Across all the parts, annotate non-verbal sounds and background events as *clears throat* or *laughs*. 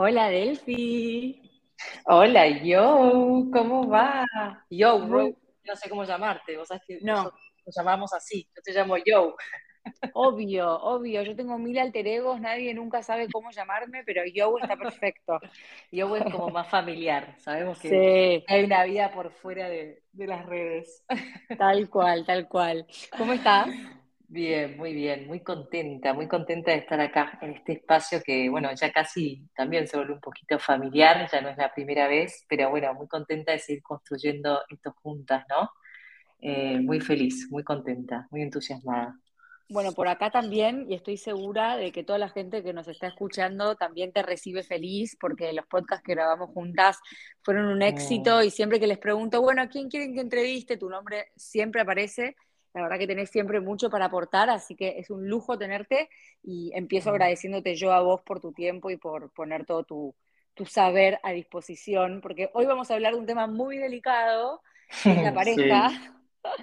Hola Delphi. Hola, yo, ¿cómo va? Yo, no sé cómo llamarte, vos sabés que no. nos llamamos así, yo te llamo yo. Obvio, obvio, yo tengo mil alter egos, nadie nunca sabe cómo llamarme, pero yo está perfecto. Yo es como más familiar, sabemos que hay una vida por fuera de, de las redes. Tal cual, tal cual. ¿Cómo estás? Bien, muy bien, muy contenta, muy contenta de estar acá en este espacio que, bueno, ya casi también se vuelve un poquito familiar, ya no es la primera vez, pero bueno, muy contenta de seguir construyendo esto juntas, ¿no? Eh, muy feliz, muy contenta, muy entusiasmada. Bueno, por acá también, y estoy segura de que toda la gente que nos está escuchando también te recibe feliz, porque los podcasts que grabamos juntas fueron un éxito, mm. y siempre que les pregunto, bueno, ¿a quién quieren que entreviste? Tu nombre siempre aparece la verdad que tenés siempre mucho para aportar, así que es un lujo tenerte y empiezo agradeciéndote yo a vos por tu tiempo y por poner todo tu, saber a disposición, porque hoy vamos a hablar de un tema muy delicado, que es la *laughs* pareja.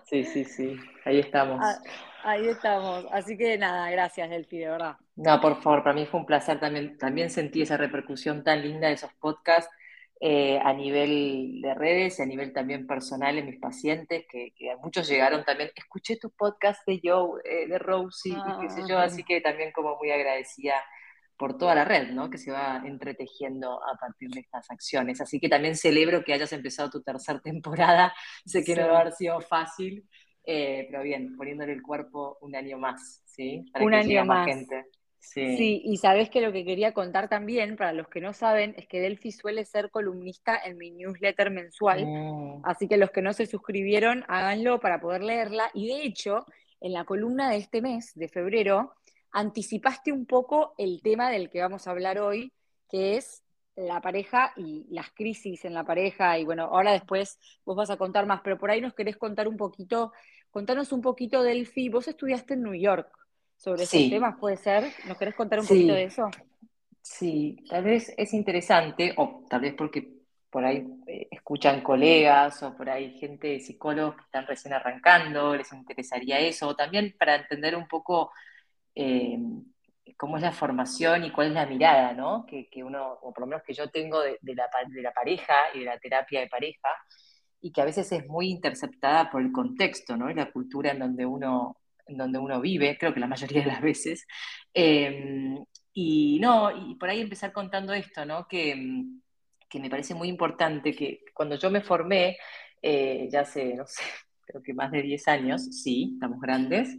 Sí, sí, sí, ahí estamos. Ah, ahí estamos. Así que nada, gracias, Delphi, de verdad. No, por favor, para mí fue un placer también, también sentí esa repercusión tan linda de esos podcasts eh, a nivel de redes y a nivel también personal en mis pacientes, que, muchos llegaron también, escuché tu podcast de Joe, eh, de Rosie, y qué sé yo, así que también como muy agradecida por toda la red, ¿no? Que se va entretejiendo a partir de estas acciones. Así que también celebro que hayas empezado tu tercera *laughs* temporada. Sé que no va a haber sido fácil, eh, pero bien, poniéndole el cuerpo un año más, ¿sí? Para un que año más. gente. Sí. y sabes que lo que quería contar también, para los que no saben, es que Delphi suele ser columnista en mi newsletter mensual, mm. así que los que no se suscribieron, háganlo para poder leerla. Y de hecho, en la columna de este mes, de febrero, anticipaste un poco el tema del que vamos a hablar hoy, que es la pareja y las crisis en la pareja. Y bueno, ahora después vos vas a contar más, pero por ahí nos querés contar un poquito, contanos un poquito, Delphi. Vos estudiaste en New York sobre esos temas, ¿puede ser? ¿Nos querés contar un poquito de eso? Sí, tal vez es interesante, o tal vez porque por ahí eh, escuchan colegas o por ahí gente, psicólogos que están recién arrancando, les interesaría eso, o también para entender un poco eh, cómo es la formación y cuál es la mirada, ¿no? Que, uno, o por lo menos que yo tengo de, la, de la pareja y de la terapia de pareja, y que a veces es muy interceptada por el contexto, ¿no? Y la cultura en donde uno, en donde uno vive, creo que la mayoría de las veces. Em, y no, y por ahí empezar contando esto, ¿no? Que, que me parece muy importante, que cuando yo me formé, eh, ya hace, no sé, *laughs* creo que más de 10 años, sí, estamos grandes,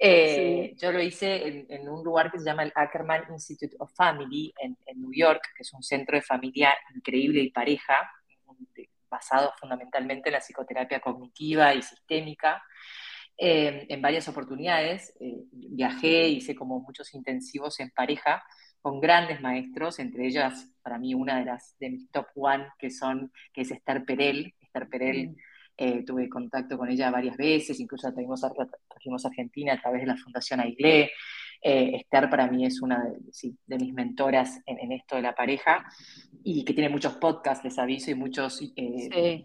eh, yo lo hice en, un lugar que se llama el Ackerman Institute of Family en, en New York, que es un centro de familia increíble y pareja, basado fundamentalmente en la psicoterapia cognitiva y sistémica. Eh, en varias oportunidades. Eh, viajé, hice como muchos intensivos en pareja con grandes maestros, entre ellas para mí una de las de mis top one, que son, que es Esther Perel. Esther Perel, eh, tuve contacto con ella varias veces, incluso trajimos a, a Argentina a través de la Fundación Aigle. Esther para mí es una de, de mis mentoras en, esto de la pareja y que tiene muchos podcasts, les aviso, y muchos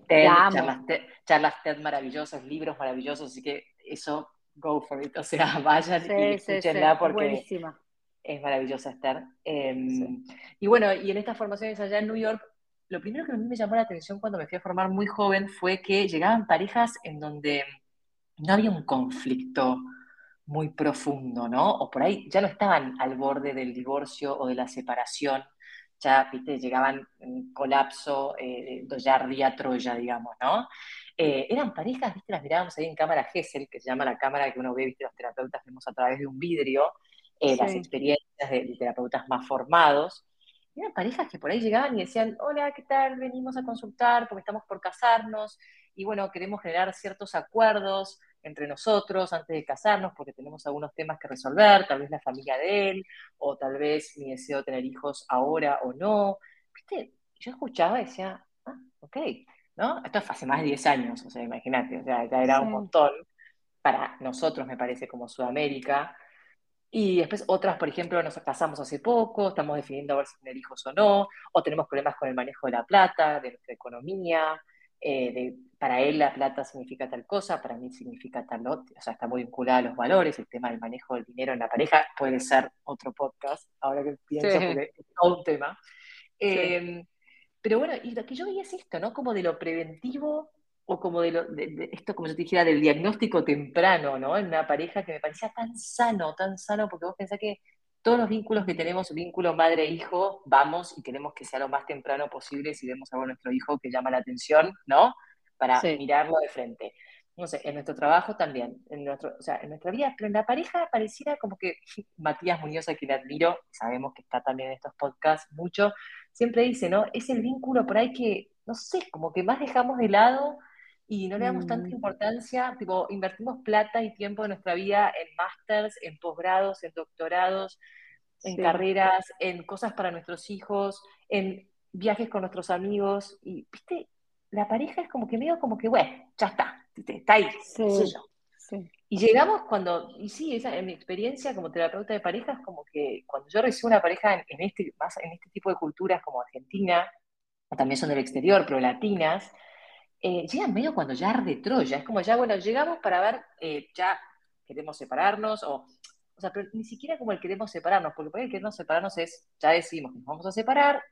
charlas, TED, charlas TED maravillosas, libros maravillosos, así que eso, go for it. *laughs* O sea, vayan y escúchenla porque es maravillosa estar. Em, y bueno, y en estas formaciones allá en New York, lo primero que a mí me llamó la atención cuando me fui a formar muy joven fue que llegaban parejas en donde no había un conflicto muy profundo, ¿no? O por ahí ya no estaban al borde del divorcio o de la separación, ya, viste, llegaban en colapso, eh, ya ría Troya, digamos, ¿no? Eh, eran parejas, viste, las mirábamos ahí en cámara Gesell, que se llama la cámara que uno ve, viste, los terapeutas vemos a través de un vidrio, eh, las experiencias de, terapeutas más formados. eran parejas que por ahí llegaban y decían, hola, ¿qué tal? Venimos a consultar porque estamos por casarnos y bueno, queremos generar ciertos acuerdos entre nosotros antes de casarnos porque tenemos algunos temas que resolver, tal vez la familia de él, o tal vez mi deseo de tener hijos ahora o no. ¿Viste? Yo escuchaba y decía, ah, ok, ¿no? Esto fue hace más de 10 años, o sea, imagínate, o sea, ya era un montón para nosotros, me parece, como Sudamérica. Y después otras, por ejemplo, nos casamos hace poco, estamos definiendo a ver si tener hijos o no, o tenemos problemas con el manejo de la plata, de nuestra economía, eh, de, para él la plata significa tal cosa, para mí significa tal otra, o sea, está muy vinculada a los valores, el tema del manejo del dinero en la pareja puede ser otro podcast, ahora que pienso, porque es todo un tema. Em, pero bueno, y lo que yo veía es esto, ¿no? Como de lo preventivo o como de, lo, de, esto, como yo te dijera, del diagnóstico temprano, ¿no? En una pareja que me parecía tan sano, tan sano, porque vos pensás que todos los vínculos que tenemos, vínculo madre-hijo, vamos y queremos que sea lo más temprano posible si vemos algo a nuestro hijo que llama la atención, ¿no? Para mirarlo de frente. No sé, en nuestro trabajo también, en, nuestro, o sea, en nuestra vida, pero en la pareja pareciera como que *laughs* Matías Muñoz, a quien admiro, sabemos que está también en estos podcasts mucho, siempre dice, ¿no? Es el vínculo por ahí que, no sé, como que más dejamos de lado y no le damos tanta mm. importancia, tipo, invertimos plata y tiempo de nuestra vida en másters, en posgrados, en doctorados, en carreras, en cosas para nuestros hijos, en viajes con nuestros amigos, y, viste, la pareja es como que medio como que, bueno, ya está, está ahí, sí, Y llegamos cuando, y sí, esa, en mi experiencia como terapeuta de parejas, como que cuando yo recibo una pareja en, este, más en este tipo de culturas como Argentina, o también son del exterior, pero latinas, eh, llegan medio cuando ya arde Troya. Es como ya, bueno, llegamos para ver, eh, ya queremos separarnos, o, o sea, pero ni siquiera como el queremos separarnos, porque por el queremos separarnos es, ya decimos que nos vamos a separar,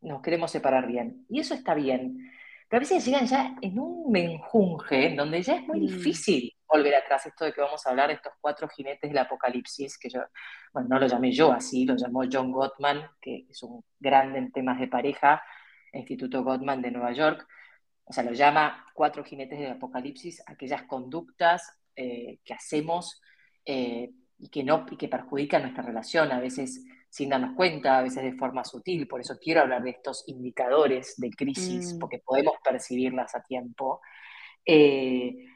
nos queremos separar bien. Y eso está bien. Pero a veces llegan ya en un menjunje, en donde ya es muy mm. difícil volver atrás. Esto de que vamos a hablar de estos cuatro jinetes del apocalipsis, que yo, bueno, no lo llamé yo así, lo llamó John Gottman, que es un grande en temas de pareja, Instituto Gottman de Nueva York o sea, lo llama cuatro jinetes del apocalipsis, aquellas conductas eh, que hacemos eh, y, que no, y que perjudican nuestra relación, a veces sin darnos cuenta, a veces de forma sutil. Por eso quiero hablar de estos indicadores de crisis, mm. porque podemos percibirlas a tiempo. Eh,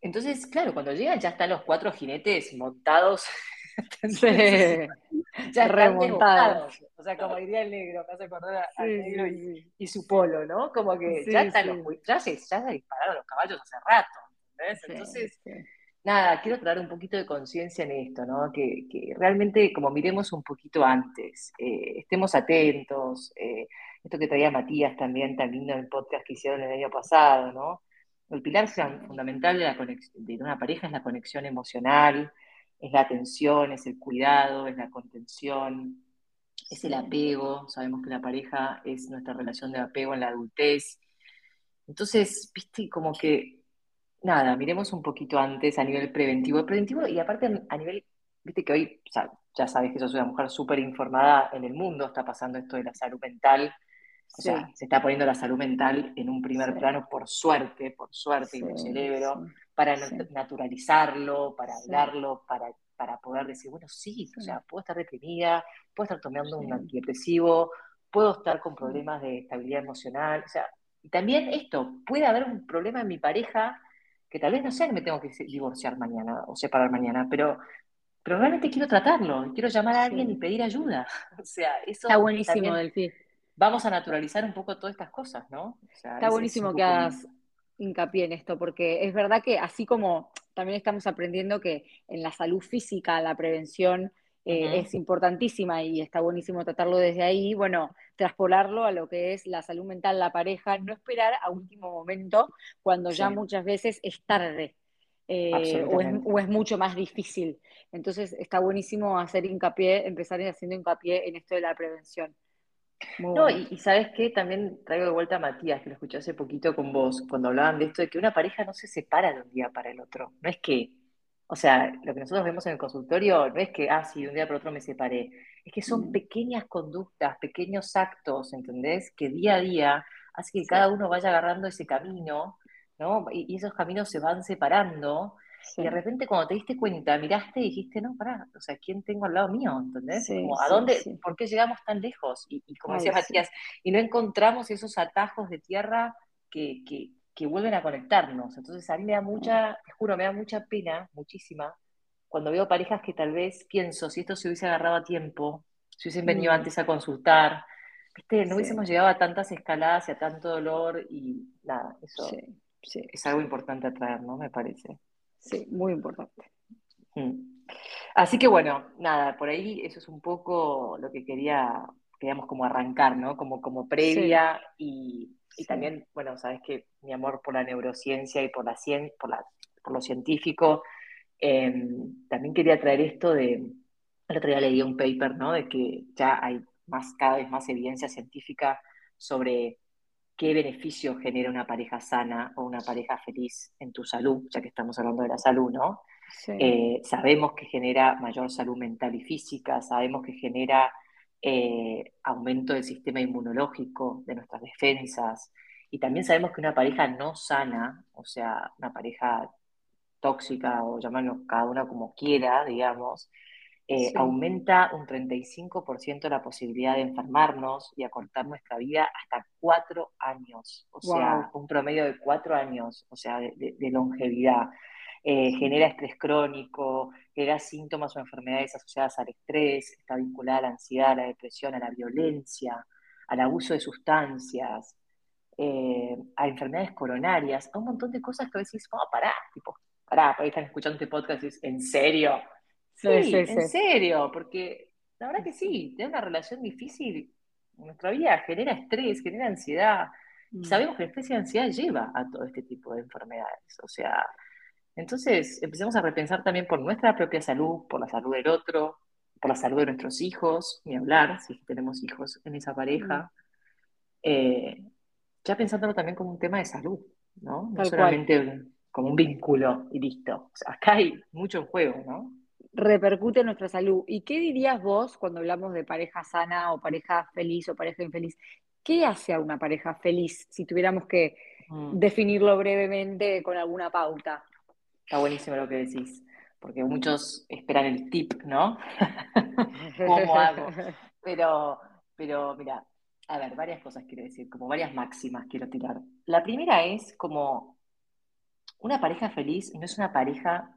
entonces, claro, cuando llegan ya están los cuatro jinetes montados. *laughs* ya remontados. O sea, como diría el negro, me hace acordar al negro y, su polo, ¿no? Como que ya están los ya se, ya se dispararon los caballos hace rato, ¿entendés? Entonces, nada, quiero traer un poquito de conciencia en esto, ¿no? Que, que, realmente como miremos un poquito antes, eh, estemos atentos, eh, esto que traía Matías también, tan lindo en el podcast que hicieron el año pasado, ¿no? El pilar fundamental de, la de una pareja es la conexión emocional, es la atención, es el cuidado, es la contención, es el apego. Sabemos que la pareja es nuestra relación de apego en la adultez. Entonces, viste, como que, nada, miremos un poquito antes a nivel preventivo. Preventivo y aparte a nivel, viste que hoy, ya sabes que yo soy una mujer súper informada en el mundo, está pasando esto de la salud mental. O sea, se está poniendo la salud mental en un primer plano por suerte, por suerte, y mi cerebro para naturalizarlo, para hablarlo, para, para poder decir, bueno, sí, o sea, puedo estar deprimida, puedo estar tomando un antidepresivo, puedo estar con problemas de estabilidad emocional, o sea, y también esto, puede haber un problema en mi pareja que tal vez no sea que me tengo que divorciar mañana o separar mañana, pero, pero realmente quiero tratarlo, quiero llamar a alguien y pedir ayuda. *laughs* O sea, eso está buenísimo, Delphi. Vamos a naturalizar un poco todas estas cosas, ¿no? está buenísimo que hagas hincapié en esto, porque es verdad que así como también estamos aprendiendo que en la salud física la prevención eh, es importantísima y está buenísimo tratarlo desde ahí, bueno, traspolarlo a lo que es la salud mental, la pareja, no esperar a último momento cuando ya muchas veces es tarde. Eh, o, es, o, es, mucho más difícil. Entonces está buenísimo hacer hincapié, empezar haciendo hincapié en esto de la prevención. No, y, sabes qué, también traigo de vuelta a Matías, que lo escuché hace poquito con vos, cuando hablaban de esto de que una pareja no se separa de un día para el otro. No es que, o sea, lo que nosotros vemos en el consultorio no es que, ah, sí, de un día para otro me separé. Es que son mm. pequeñas conductas, pequeños actos, ¿entendés? Que día a día hace que cada uno vaya agarrando ese camino, ¿no? Y, y esos caminos se van separando y de repente cuando te diste cuenta, miraste y dijiste, no, pará, o sea, ¿quién tengo al lado mío? ¿Entendés? ¿a dónde, por qué llegamos tan lejos? Y, como decía Matías, y no encontramos esos atajos de tierra que, que, que, vuelven a conectarnos. Entonces a mí me da mucha, te juro, me da mucha pena, muchísima, cuando veo parejas que tal vez pienso, si esto se hubiese agarrado a tiempo, si hubiesen venido mm. antes a consultar, ¿viste? no hubiésemos llegado a tantas escaladas y a tanto dolor y nada, eso es algo importante a traer, ¿no? Me parece. Sí, muy importante. Mm. Así que bueno, nada, por ahí eso es un poco lo que quería, queríamos como arrancar, ¿no? Como, como previa y, también, bueno, sabes que mi amor por la neurociencia y por la por, la, por lo científico, em, también quería traer esto de, el otro día leí un paper, ¿no? De que ya hay más, cada vez más evidencia científica sobre qué beneficio genera una pareja sana o una pareja feliz en tu salud, ya que estamos hablando de la salud, ¿no? Eh, sabemos que genera mayor salud mental y física, sabemos que genera eh, aumento del sistema inmunológico, de nuestras defensas, y también sabemos que una pareja no sana, o sea, una pareja tóxica o llamarlo cada una como quiera, digamos, eh, aumenta un 35% la posibilidad de enfermarnos y acortar nuestra vida hasta cuatro años, o sea, un promedio de cuatro años, o sea, de, longevidad. Eh, genera estrés crónico, genera síntomas o enfermedades asociadas al estrés, está vinculada a la ansiedad, a la depresión, a la violencia, al abuso de sustancias, eh, a enfermedades coronarias, a un montón de cosas que a veces, oh, pará, tipo, pará, por ahí están escuchando este podcast y ¿en serio? Sí, en serio, porque la verdad que sí, tener una relación difícil en nuestra vida genera estrés, genera ansiedad. Y mm. sabemos que el estrés y la ansiedad lleva a todo este tipo de enfermedades. O sea, entonces empecemos a repensar también por nuestra propia salud, por la salud del otro, por la salud de nuestros hijos, ni hablar si tenemos hijos en esa pareja. Eh, ya pensándolo también como un tema de salud, ¿no? No solamente como un vínculo y listo. O sea, acá hay mucho en juego, ¿no? repercute en nuestra salud. ¿Y qué dirías vos cuando hablamos de pareja sana o pareja feliz o pareja infeliz? ¿Qué hace a una pareja feliz si tuviéramos que mm. definirlo brevemente con alguna pauta? Está buenísimo lo que decís, porque muchos esperan el tip, ¿no? *laughs* ¿Cómo hago? Pero, pero mira, a ver, varias cosas quiero decir, como varias máximas quiero tirar. La primera es como una pareja feliz no es una pareja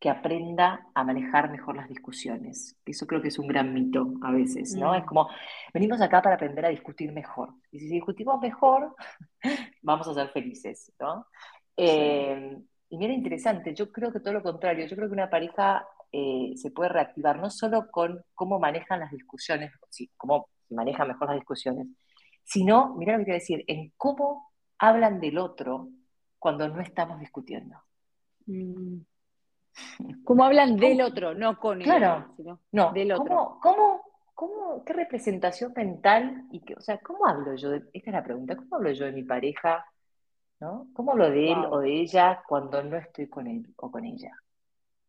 que aprenda a manejar mejor las discusiones. Eso creo que es un gran mito a veces, ¿no? Es mm. como, venimos acá para aprender a discutir mejor. Y si discutimos mejor, *laughs* vamos a ser felices, ¿no? Eh, y mira, interesante, yo creo que todo lo contrario, yo creo que una pareja eh, se puede reactivar no solo con cómo manejan las discusiones, sí, cómo manejan mejor las discusiones, sino, mira lo que quiero decir, en cómo hablan del otro cuando no estamos discutiendo. Mm. ¿Cómo hablan del otro, no con el claro, otro, no, del otro. ¿cómo, cómo, qué representación mental y qué, o sea, cómo hablo yo? esta es la pregunta, ¿cómo hablo yo de mi pareja? ¿No? ¿Cómo hablo de él o de ella cuando no estoy con él o con ella?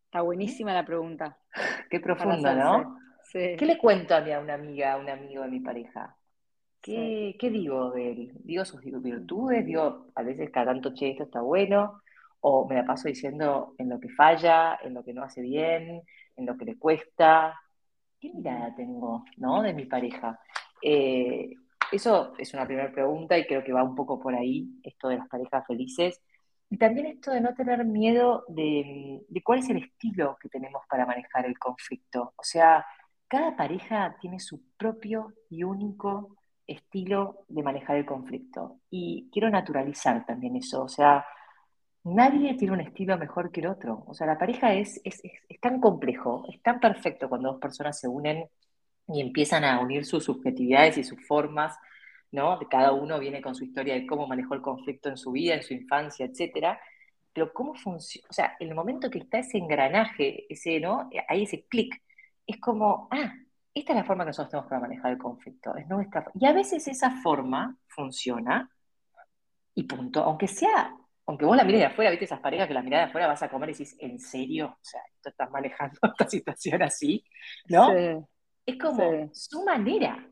Está buenísima la pregunta. *laughs* Qué profunda, ¿no? ¿Qué le cuento a, mi, a una amiga, a un amigo de mi pareja? ¿Qué, ¿Qué, digo de él? ¿Digo sus virtudes? ¿Digo a veces cada tanto, che, esto está bueno? o me la paso diciendo en lo que falla, en lo que no hace bien, en lo que le cuesta. ¿Qué mirada tengo, no, de mi pareja? Eh, eso es una primera pregunta y creo que va un poco por ahí, esto de las parejas felices. Y también esto de no tener miedo de, cuál es el estilo que tenemos para manejar el conflicto. O sea, cada pareja tiene su propio y único estilo de manejar el conflicto. Y quiero naturalizar también eso. O sea, nadie tiene un estilo mejor que el otro. O sea, la pareja es, es, tan complejo, es tan perfecto cuando dos personas se unen y empiezan a unir sus subjetividades y sus formas, ¿no? Cada uno viene con su historia de cómo manejó el conflicto en su vida, en su infancia, etcétera. Pero cómo funciona, o sea, el momento que está ese engranaje, ese, ¿no? Hay ese clic, es como, ah, esta es la forma que nosotros tenemos para manejar el conflicto. Es nuestra... Y a veces esa forma funciona y punto, aunque sea aunque vos la mires de afuera, viste esas parejas que la mirada de afuera vas a comer y decís, ¿en serio? O sea, tú estás manejando *laughs* esta situación así, ¿no? Es como su manera,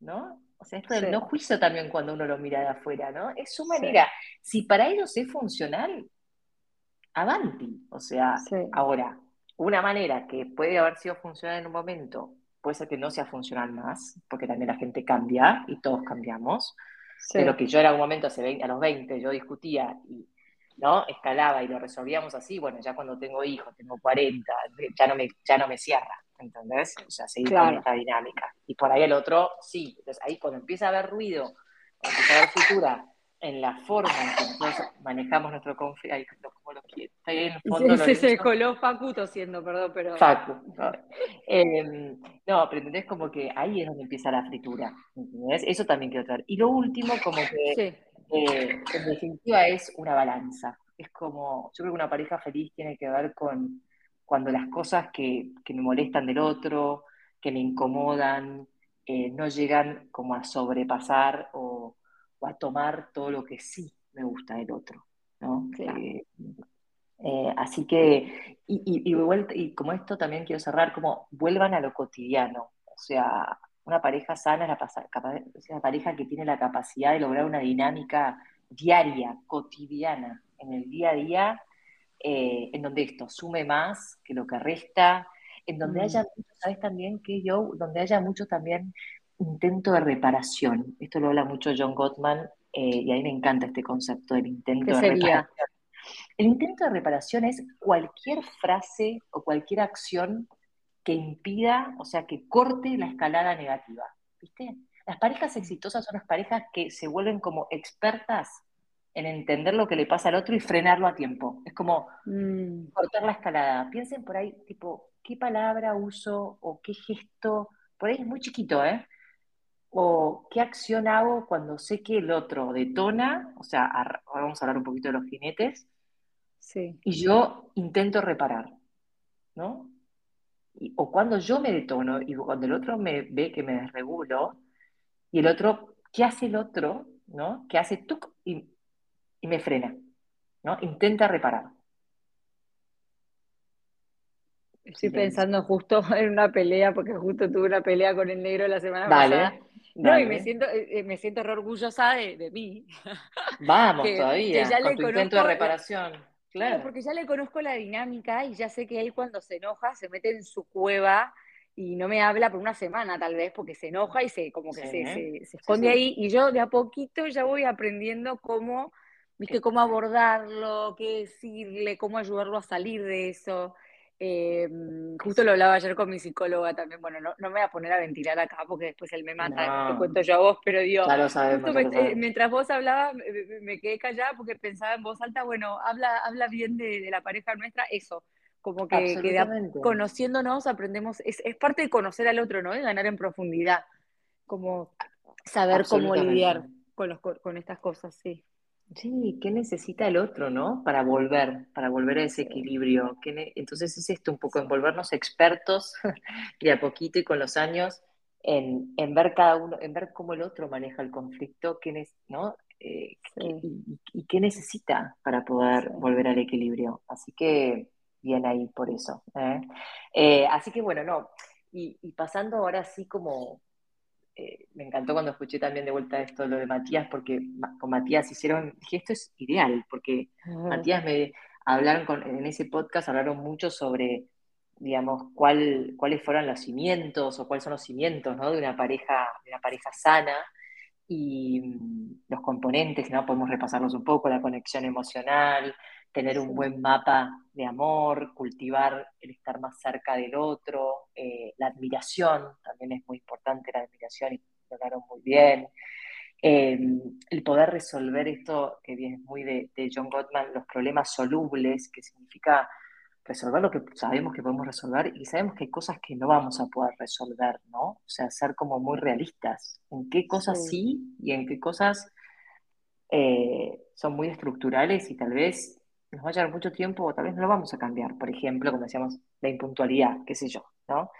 ¿no? O sea, esto del no juicio también cuando uno lo mira de afuera, ¿no? Es su manera. Si para ellos es funcional, avanti. O sea, ahora, una manera que puede haber sido funcional en un momento, puede ser que no sea funcional más, porque también la gente cambia y todos cambiamos. Pero que yo en algún momento, hace a los 20, yo discutía y ¿no? Escalaba y lo resolvíamos así, bueno, ya cuando tengo hijos, tengo 40, ya no me, ya no me cierra, ¿entendés? O sea, seguir con esta dinámica. Y por ahí el otro, sí. Entonces ahí cuando empieza a haber ruido, cuando empieza a haber futura en la forma en que nosotros manejamos nuestro conflicto, como lo está ahí en el fondo. Sí, se coló Facu tosiendo, perdón, pero... Facu, no. No, pero entendés como que ahí es donde empieza la fritura, ¿entendés? Eso también quiero traer. Y lo último, como que eh, en definitiva es una balanza. Es como, yo creo que una pareja feliz tiene que ver con cuando las cosas que, me molestan del otro, que me incomodan, eh, no llegan como a sobrepasar o, a tomar todo lo que sí me gusta del otro, ¿no? Eh, eh, así que, y, y, como esto también quiero cerrar, como vuelvan a lo cotidiano, o sea, una pareja sana es una pareja que tiene la capacidad de lograr una dinámica diaria, cotidiana, en el día a día, en donde esto sume más que lo que resta, en donde mm. haya mucho, sabes también que yo, donde haya mucho también intento de reparación. Esto lo habla mucho John Gottman eh, y a mí me encanta este concepto del intento de reparación. El intento de reparación es cualquier frase o cualquier acción que impida, o sea, que corte la escalada negativa. ¿Viste? Las parejas exitosas son las parejas que se vuelven como expertas en entender lo que le pasa al otro y frenarlo a tiempo. Es como mm. cortar la escalada. Piensen por ahí, tipo, qué palabra uso o qué gesto, por ahí es muy chiquito, ¿eh? O qué acción hago cuando sé que el otro detona, o sea, ahora vamos a hablar un poquito de los jinetes, sí. y yo intento reparar, ¿no? o cuando yo me detono y cuando el otro me ve que me desregulo, y el otro, ¿qué hace el otro? ¿No? ¿Qué hace tú y, y me frena, ¿no? Intenta reparar. Estoy pensando justo *laughs* en una pelea, porque justo tuve una pelea con el negro la semana pasada. No, y me siento, eh, eh, me siento re orgullosa de, mí. *laughs* Vamos, todavía, con tu intento de reparación. Claro. porque ya le conozco la dinámica y ya sé que él cuando se enoja se mete en su cueva y no me habla por una semana tal vez porque se enoja y se como que se, se, esconde ahí y yo de a poquito ya voy aprendiendo cómo, viste, cómo abordarlo, qué decirle, cómo ayudarlo a salir de eso. Eh, justo lo hablaba ayer con mi psicóloga también. Bueno, no, me voy a poner a ventilar acá porque después él me mata, te cuento yo a vos, pero digo, mientras vos hablabas, me, quedé callada porque pensaba en voz alta, bueno, habla, habla bien de, la pareja nuestra, eso. Como que, conociéndonos aprendemos, es, parte de conocer al otro, ¿no? De ganar en profundidad, como saber cómo lidiar con, los, con estas cosas, sí. Sí, ¿qué necesita el otro, no? Para volver, para volver a ese equilibrio. Entonces es esto un poco, en volvernos expertos *laughs* de a poquito y con los años en, ver cada uno, en ver cómo el otro maneja el conflicto, qué, ¿no? Eh, y, qué necesita para poder volver al equilibrio. Así que bien ahí por eso. ¿eh? Eh, así que bueno, no. Y, y pasando ahora sí como eh, me encantó cuando escuché también de vuelta esto, lo de Matías, porque con Matías hicieron, dije, esto es ideal, porque Matías me hablaron en ese podcast, hablaron mucho sobre, digamos, cuál, cuáles fueron los cimientos o cuáles son los cimientos ¿no? de, una pareja, de una pareja sana y mm, los componentes, ¿no? Podemos repasarlos un poco, la conexión emocional, tener un buen mapa de amor, cultivar el estar más cerca del otro, eh, la admiración, también es muy importante la admiración y lo hablaron muy bien. Em, el poder resolver esto, que viene muy de, John Gottman, los problemas solubles, que significa resolver lo que sabemos que podemos resolver y sabemos que hay cosas que no vamos a poder resolver, ¿no? O sea, ser como muy realistas en qué cosas sí, y en qué cosas eh, son muy estructurales y tal vez nos va a llevar mucho tiempo o tal vez no lo vamos a cambiar. Por ejemplo, como decíamos, la impuntualidad, qué sé yo, ¿no?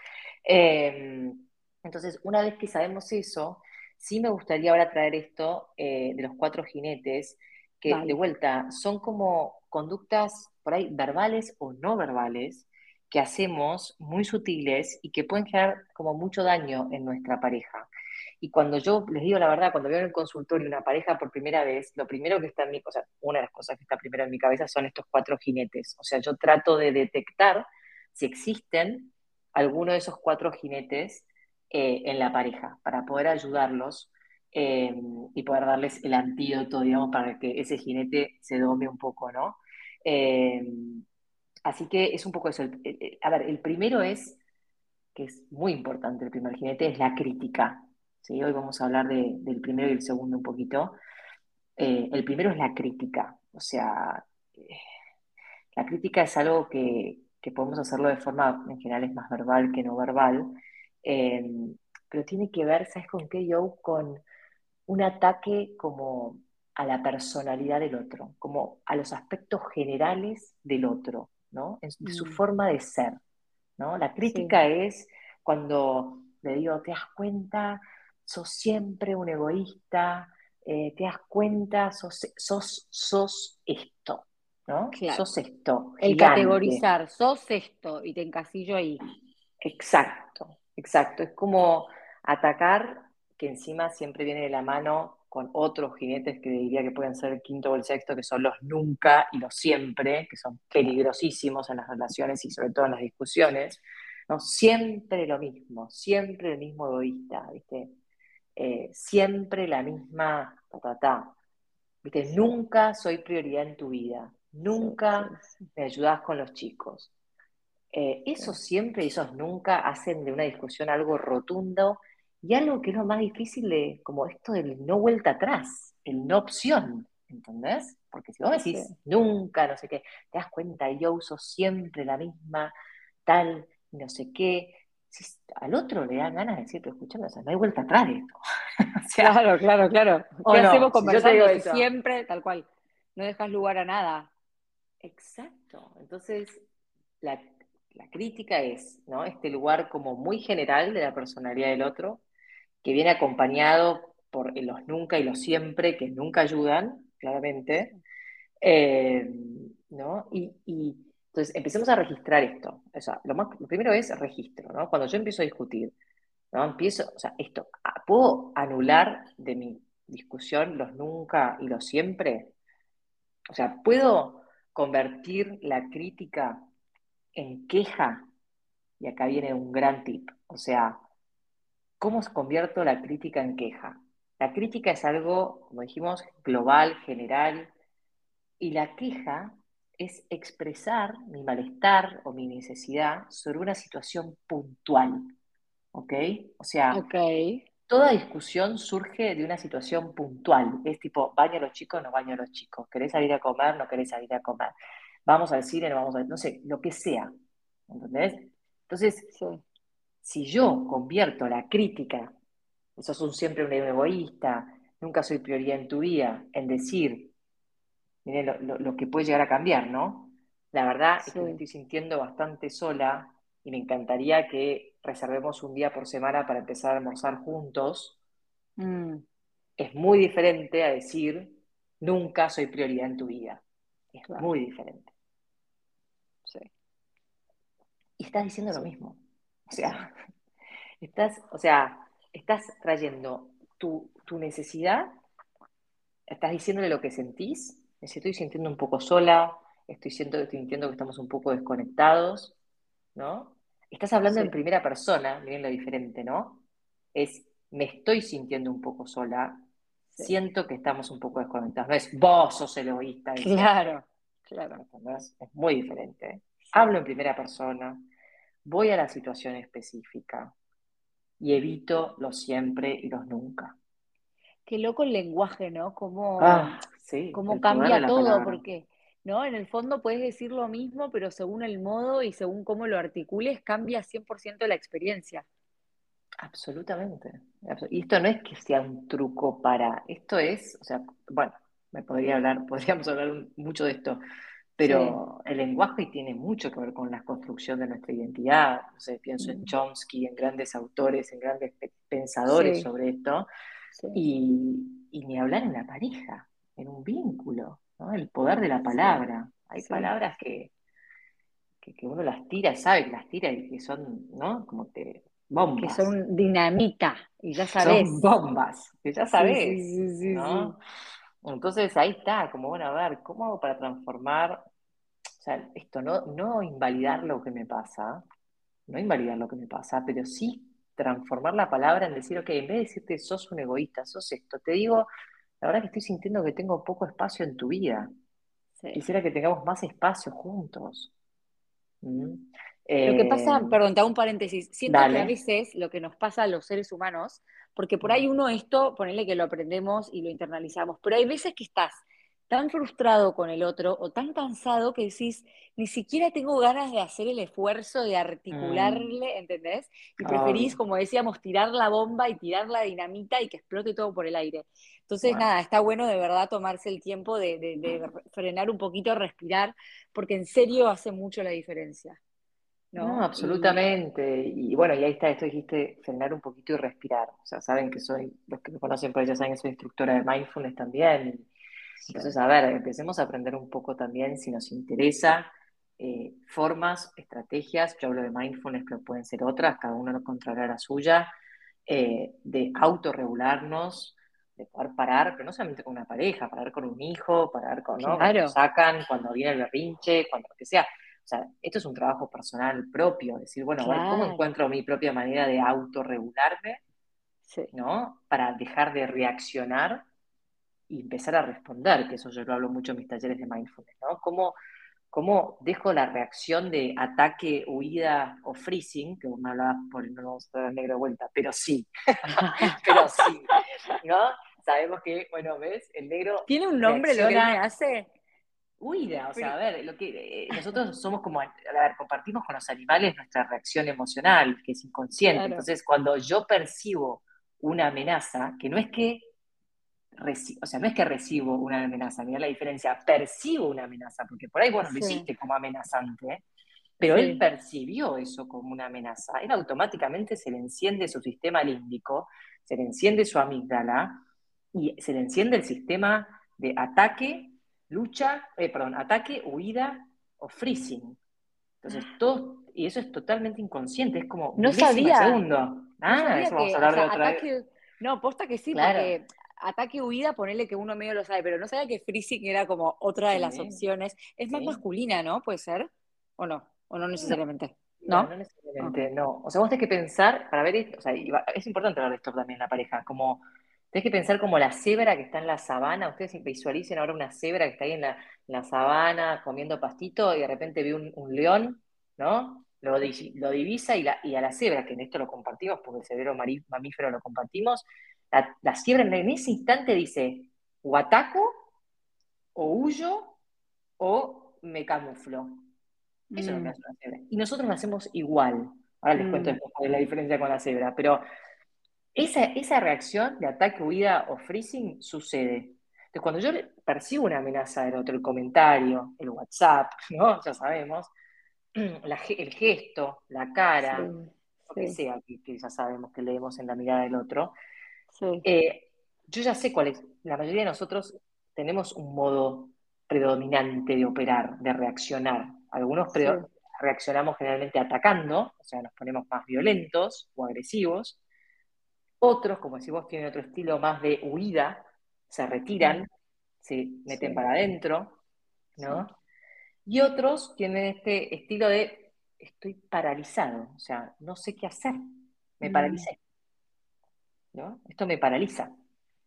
Em, entonces, una vez que sabemos eso, sí me gustaría ahora traer esto eh, de los cuatro jinetes, que de vuelta son como conductas por ahí verbales o no verbales que hacemos muy sutiles y que pueden generar como mucho daño en nuestra pareja. Y cuando yo les digo la verdad, cuando veo en el consultorio una pareja por primera vez, lo primero que está en mi, o sea, una de las cosas que está primero en mi cabeza son estos cuatro jinetes. O sea, yo trato de detectar si existen alguno de esos cuatro jinetes eh, en la pareja para poder ayudarlos eh, y poder darles el antídoto, digamos, para que ese jinete se dome un poco, ¿no? Eh, así que es un poco eso. a ver, el primero es, que es muy importante, el primer jinete, es la crítica. Hoy vamos a hablar del primero y el segundo un poquito. Eh, el primero es la crítica, o sea, eh, la crítica es algo que, podemos hacerlo de forma, en general es más verbal que no verbal, eh, pero tiene que ver, ¿sabes con qué, yo Con un ataque como a la personalidad del otro, como a los aspectos generales del otro, ¿no? En, su mm. forma de ser, ¿no? La crítica es cuando le digo, ¿te das cuenta? Sos siempre un egoísta, eh, te das cuenta, sos, sos, sos esto, ¿no? Sos esto. El categorizar, sos esto, y te encasillo ahí. Exacto, exacto. Es como atacar, que encima siempre viene de la mano con otros jinetes que diría que pueden ser el quinto o el sexto, que son los nunca y los siempre, que son peligrosísimos en las relaciones y sobre todo en las discusiones. ¿no? Siempre lo mismo, siempre el mismo egoísta, ¿viste? Eh, siempre la misma ta, ¿viste? Nunca soy prioridad en tu vida, nunca me ayudas con los chicos. Eh, eso siempre, esos nunca hacen de una discusión algo rotundo. Y algo que es lo más difícil de, como esto del no vuelta atrás, el no opción, ¿entendés? Porque si vos decís nunca, no sé qué, te das cuenta, yo uso siempre la misma, tal, no sé qué, al otro le dan ganas de decirte, escuchame, o sea, no hay vuelta atrás de esto. *laughs* claro, claro, claro. ¿Qué hacemos conversando siempre, tal cual? No dejas lugar a nada. Exacto. Entonces, la, la crítica es, ¿no? Este lugar como muy general de la personalidad del otro, que viene acompañado por los nunca y los siempre, que nunca ayudan, claramente, eh, ¿no? Y, entonces empecemos a registrar esto. O sea, lo, más, primero es registro, ¿no? Cuando yo empiezo a discutir, ¿no? Empiezo, o sea, esto, ah, ¿puedo anular de mi discusión los nunca y los siempre? O sea, ¿puedo convertir la crítica en queja? Y acá viene un gran tip. O sea, ¿Cómo convierto la crítica en queja? La crítica es algo, como dijimos, global, general, y la queja es expresar mi malestar o mi necesidad sobre una situación puntual. ¿Ok? O sea, toda discusión surge de una situación puntual. Es tipo, baño a los chicos, o no baño a los chicos. ¿Querés salir a comer? No querés salir a comer. Vamos al cine, no vamos a... No sé, lo que sea. ¿Entendés? Entonces, si yo convierto la crítica, sos un, siempre un egoísta, nunca soy prioridad en tu vida, en decir, miren lo, que puede llegar a cambiar, ¿no? La verdad es que me estoy sintiendo bastante sola y me encantaría que reservemos un día por semana para empezar a almorzar juntos. Mm. Es muy diferente a decir, nunca soy prioridad en tu vida. Es muy diferente. Sí. Y estás diciendo lo mismo. O sea, *laughs* estás, o sea, estás trayendo tu, necesidad, estás diciéndole lo que sentís, me estoy sintiendo un poco sola, estoy, estoy sintiendo que estamos un poco desconectados, ¿no? Estás hablando en primera persona, miren lo diferente, ¿no? Es, me estoy sintiendo un poco sola, siento que estamos un poco desconectados, no es vos sos el egoísta. Claro, claro. Es muy diferente. Hablo en primera persona, voy a la situación específica y evito los siempre y los nunca. Qué loco el lenguaje, ¿no? Cómo, ah, cómo cambia todo, porque ¿no? En el fondo puedes decir lo mismo, pero según el modo y según cómo lo articules, cambia 100% la experiencia. Absolutamente. Y esto no es que sea un truco para, esto es, o sea, bueno, me podría hablar, *laughs* podríamos hablar mucho de esto, pero el lenguaje tiene mucho que ver con la construcción de nuestra identidad. O pienso en Chomsky, en grandes autores, en grandes pensadores sobre esto. Y, ni hablar en la pareja, en un vínculo, el poder de la palabra. Hay palabras que, que, uno las tira, sabe que las tira y que son, ¿no? Como que bombas. Que son dinamita, y ya sabes. Son bombas, que ya sabes. ¿no? Entonces ahí está, como bueno, a ver, ¿cómo hago para transformar, o sea, esto, no, no invalidar lo que me pasa, no invalidar lo que me pasa, pero sí transformar la palabra en decir, ok, en vez de decirte sos un egoísta, sos esto, te digo, la verdad que estoy sintiendo que tengo poco espacio en tu vida. Quisiera que tengamos más espacio juntos. ¿Mm? lo que pasa, eh, perdón, te hago un paréntesis, siento que a veces lo que nos pasa a los seres humanos porque por ahí uno esto, ponerle que lo aprendemos y lo internalizamos, pero hay veces que estás tan frustrado con el otro o tan cansado que decís, ni siquiera tengo ganas de hacer el esfuerzo de articularle, mm. ¿entendés? Y preferís, como decíamos, tirar la bomba y tirar la dinamita y que explote todo por el aire. Entonces, nada, está bueno de verdad tomarse el tiempo de, de frenar un poquito, respirar, porque en serio hace mucho la diferencia. ¿no? absolutamente. Y, bueno, y ahí está, esto dijiste, frenar un poquito y respirar. O sea, saben que soy, los que me conocen por ella saben que soy instructora de mindfulness también. Entonces, a ver, empecemos a aprender un poco también, si nos interesa, eh, formas, estrategias, yo hablo de mindfulness, pero pueden ser otras, cada uno encontrará la suya, eh, de autorregularnos, de poder parar, pero no solamente con una pareja, parar con un hijo, parar con, ¿no? Cuando sacan, cuando viene el berrinche, cuando lo que sea. O sea, esto es un trabajo personal propio, decir, bueno, a ver, ¿cómo encuentro mi propia manera de autorregularme? ¿No? Para dejar de reaccionar y empezar a responder, que eso yo lo hablo mucho en mis talleres de mindfulness, ¿no? ¿Cómo, cómo dejo la reacción de ataque, huida o freezing, que me hablabas por no vamos a dar negro de vuelta, pero sí, *laughs* pero sí, ¿no? Sabemos que, bueno, ¿ves? El negro... ¿Tiene un nombre lo que hace? Huida, o sea, a ver, lo que, eh, nosotros somos como, a ver, compartimos con los animales nuestra reacción emocional, que es inconsciente. Entonces, cuando yo percibo una amenaza, que no es que o sea, no es que recibo una amenaza, mira la diferencia, percibo una amenaza, porque por ahí, bueno, lo hiciste como amenazante, pero él percibió eso como una amenaza. Él automáticamente se le enciende su sistema límbico, se le enciende su amígdala y se le enciende el sistema de ataque, lucha, eh, perdón, ataque, huida o freezing. Entonces, ah. todo, y eso es totalmente inconsciente, es como no sabía. segundo. Ah, eso vamos a hablar de otra vez. No, posta que sí, porque ataque huida, ponele que uno medio lo sabe, pero no sabía que freezing era como otra de las opciones. Es más masculina, ¿no? ¿Puede ser? ¿O no? ¿O no necesariamente? No, no, necesariamente, no. O sea, vos tenés que pensar, para ver esto, o sea, es importante hablar de esto también en la pareja, como tenés que pensar como la cebra que está en la sabana, ustedes visualicen ahora una cebra que está ahí en la, sabana comiendo pastito y de repente ve un, león, ¿no? Lo, lo divisa y, la, y a la cebra, que en esto lo compartimos porque el cerebro mamífero lo compartimos, la, la en ese instante dice, o ataco, o huyo, o me camuflo. Eso es lo que mm. hace una cebra. Y nosotros lo hacemos igual. Ahora les cuento mm. la diferencia con la cebra, pero esa, esa reacción de ataque, huida o freezing sucede. Entonces, cuando yo percibo una amenaza del otro, el comentario, el WhatsApp, *laughs* ¿no? Ya sabemos, *clears throat* el gesto, la cara, lo que sea que, ya sabemos que leemos en la mirada del otro, eh, yo ya sé cuál es. La mayoría de nosotros tenemos un modo predominante de operar, de reaccionar. Algunos reaccionamos generalmente atacando, o sea, nos ponemos más violentos o agresivos. Otros, como decimos, tienen otro estilo más de huida, se retiran, se meten para adentro, ¿no? Y otros tienen este estilo de estoy paralizado, o sea, no sé qué hacer, me mm. paralicé. Esto me paraliza.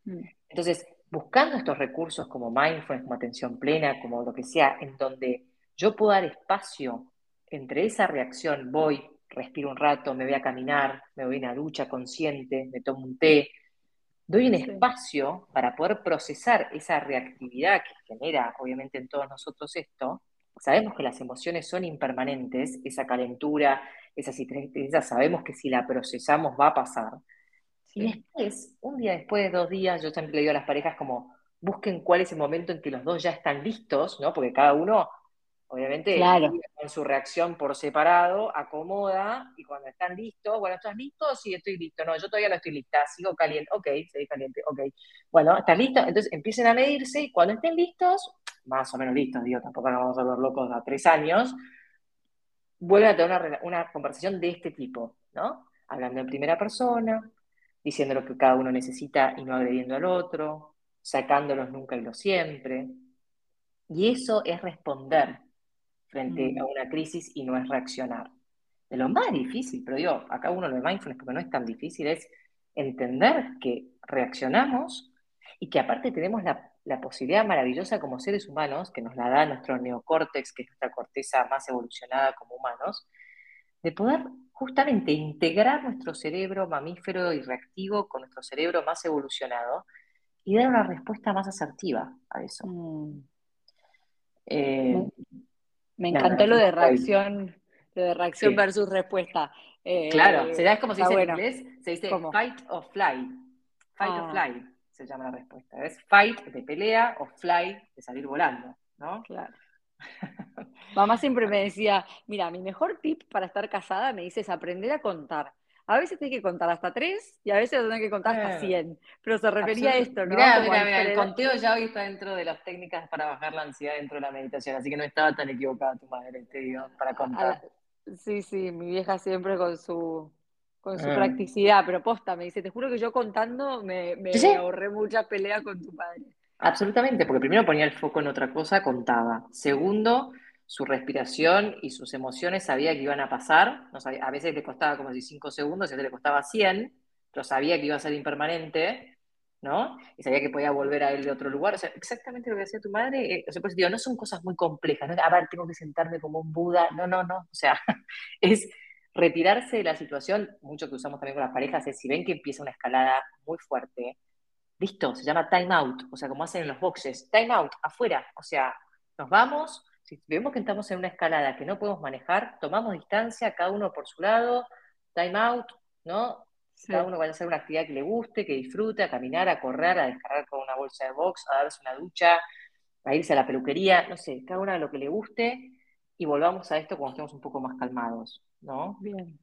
Mm. Entonces, buscando estos recursos como mindfulness, como atención plena, como lo que sea, en donde yo puedo dar espacio entre esa reacción, voy, respiro un rato, me voy a caminar, me voy a una ducha consciente, me tomo un té, doy un espacio para poder procesar esa reactividad que genera, obviamente, en todos nosotros esto. Sabemos que las emociones son impermanentes, esa calentura, esa tristeza, sabemos que si la procesamos va a pasar. Y después, un día después, dos días, yo siempre le digo a las parejas como, busquen cuál es el momento en que los dos ya están listos, ¿no? Porque cada uno, obviamente, con su reacción por separado, acomoda, y cuando están listos, bueno, ¿estás listo? Sí, estoy listo. No, yo todavía no estoy lista, sigo caliente. Ok, seguí caliente, ok. Bueno, ¿estás listo? Entonces empiecen a medirse y cuando estén listos, más o menos listos, digo, tampoco nos vamos a ver locos a tres años, vuelven a tener una, una conversación de este tipo, ¿no? Hablando en primera persona, diciendo lo que cada uno necesita y no agrediendo al otro, sacándolos nunca y lo siempre. Y eso es responder frente mm. a una crisis y no es reaccionar. De lo más difícil, pero yo, acá uno lo de mindfulness, porque no es tan difícil, es entender que reaccionamos y que aparte tenemos la, la, posibilidad maravillosa como seres humanos, que nos la da nuestro neocórtex, que es nuestra corteza más evolucionada como humanos, de poder justamente integrar nuestro cerebro mamífero y reactivo con nuestro cerebro más evolucionado y dar una respuesta más asertiva a eso. Mm. Eh, me, encantó lo de reacción, lo de reacción versus respuesta. Eh, claro, se da como se dice en inglés, se dice fight or fly. Fight or ah. fly se llama la respuesta. Es fight de pelea o fly de salir volando, ¿no? Claro. Mamá siempre me decía, mira, mi mejor tip para estar casada, me dice, es aprender a contar. A veces tienes que contar hasta tres y a veces tienes que contar hasta cien. Pero se refería a esto, ¿no? Mira, mira, mira, el conteo ya hoy está dentro de las técnicas para bajar la ansiedad dentro de la meditación, así que no estaba tan equivocada tu madre, te digo, para contar. Sí, sí, mi vieja siempre con su con su ah. practicidad, pero posta, me dice, te juro que yo contando me, me ahorré mucha pelea con tu padre. Absolutamente, porque primero ponía el foco en otra cosa, contaba. Segundo, su respiración y sus emociones sabía que iban a pasar. No a veces le costaba como si cinco segundos, a veces le costaba 100, pero sabía que iba a ser impermanente, ¿no? Y sabía que podía volver a él de otro lugar. O sea, exactamente lo que hacía tu madre. Eh, o sea, pues digo, no son cosas muy complejas. ¿no? A ver, tengo que sentarme como un Buda. No, no, no. O sea, *laughs* es retirarse de la situación, mucho que usamos también con las parejas, es si ven que empieza una escalada muy fuerte, listo, se llama time out, o sea, como hacen en los boxes, time out, afuera, o sea, nos vamos, si vemos que estamos en una escalada que no podemos manejar, tomamos distancia, cada uno por su lado, time out, ¿no? Cada uno va a hacer una actividad que le guste, que disfrute, a caminar, a correr, a descargar con una bolsa de box, a darse una ducha, a irse a la peluquería, no sé, cada uno a lo que le guste y volvamos a esto cuando estemos un poco más calmados, ¿no? Bien.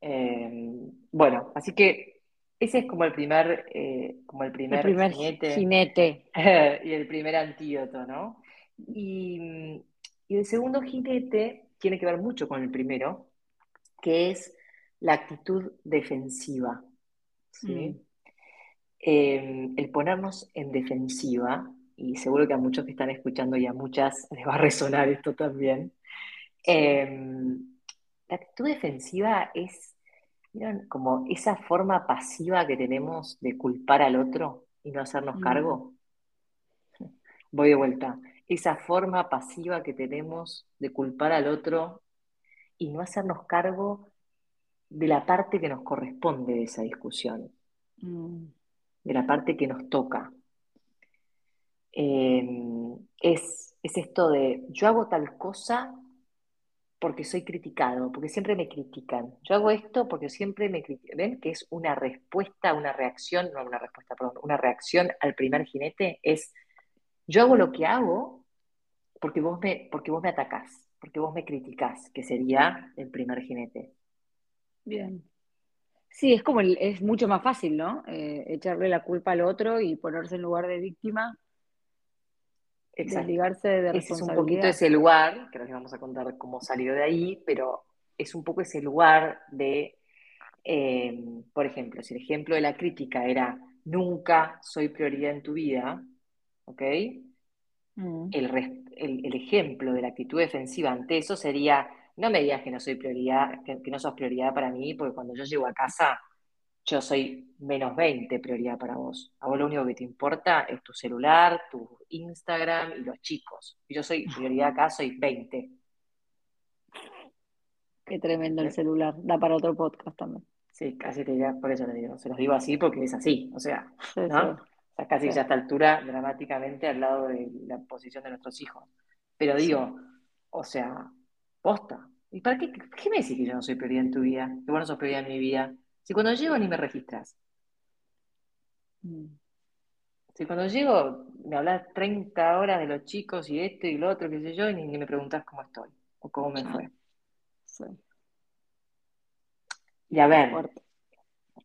Eh, bueno, así que ese es como el primer, eh, como el primer, jinete, *laughs* y el primer antídoto, ¿no? Y, el segundo jinete tiene que ver mucho con el primero, que es la actitud defensiva. ¿sí? Mm. Eh, el ponernos en defensiva, y seguro que a muchos que están escuchando y a muchas les va a resonar esto también, Em, la actitud defensiva es como esa forma pasiva que tenemos de culpar al otro y no hacernos cargo. Mm. *laughs* Voy de vuelta. Esa forma pasiva que tenemos de culpar al otro y no hacernos cargo de la parte que nos corresponde de esa discusión, mm. de la parte que nos toca. Em, es, es esto de yo hago tal cosa porque soy criticado, porque siempre me critican. Yo hago esto porque siempre me critican. ¿Ven? Que es una respuesta, una reacción, no una respuesta, perdón, una reacción al primer jinete es, yo hago lo que hago porque vos me, porque vos me atacás, porque vos me criticás, que sería el primer jinete. Bien. Sí, es como, es mucho más fácil, ¿no? Eh, echarle la culpa al otro y ponerse en lugar de víctima Desligarse de Ese es un poquito ese lugar, que les vamos a contar cómo salió de ahí, pero es un poco ese lugar de, eh, por ejemplo, si el ejemplo de la crítica era nunca soy prioridad en tu vida, ¿ok? Mm. El, ejemplo de la actitud defensiva ante eso sería, no me digas que no soy prioridad, que no sos prioridad para mí, porque cuando yo llego a casa yo soy menos 20 prioridad para vos. A vos lo único que te importa es tu celular, tu Instagram y los chicos. Y yo soy prioridad acá, soy 20. Qué tremendo el celular. Da para otro podcast también. Sí, casi te diría, por eso le digo, se los digo así porque es así, o sea, ¿no? O sea, casi ya a esta altura dramáticamente al lado de la posición de nuestros hijos. Pero digo, o sea, posta. ¿Y para qué, qué me decís que yo no soy prioridad en tu vida? Que vos no sos prioridad en mi vida. Si cuando llego ni me registras. Mm. Si cuando llego me hablas 30 horas de los chicos y esto y lo otro, qué sé yo, y ni, me preguntas cómo estoy o cómo me fue. Y a ver,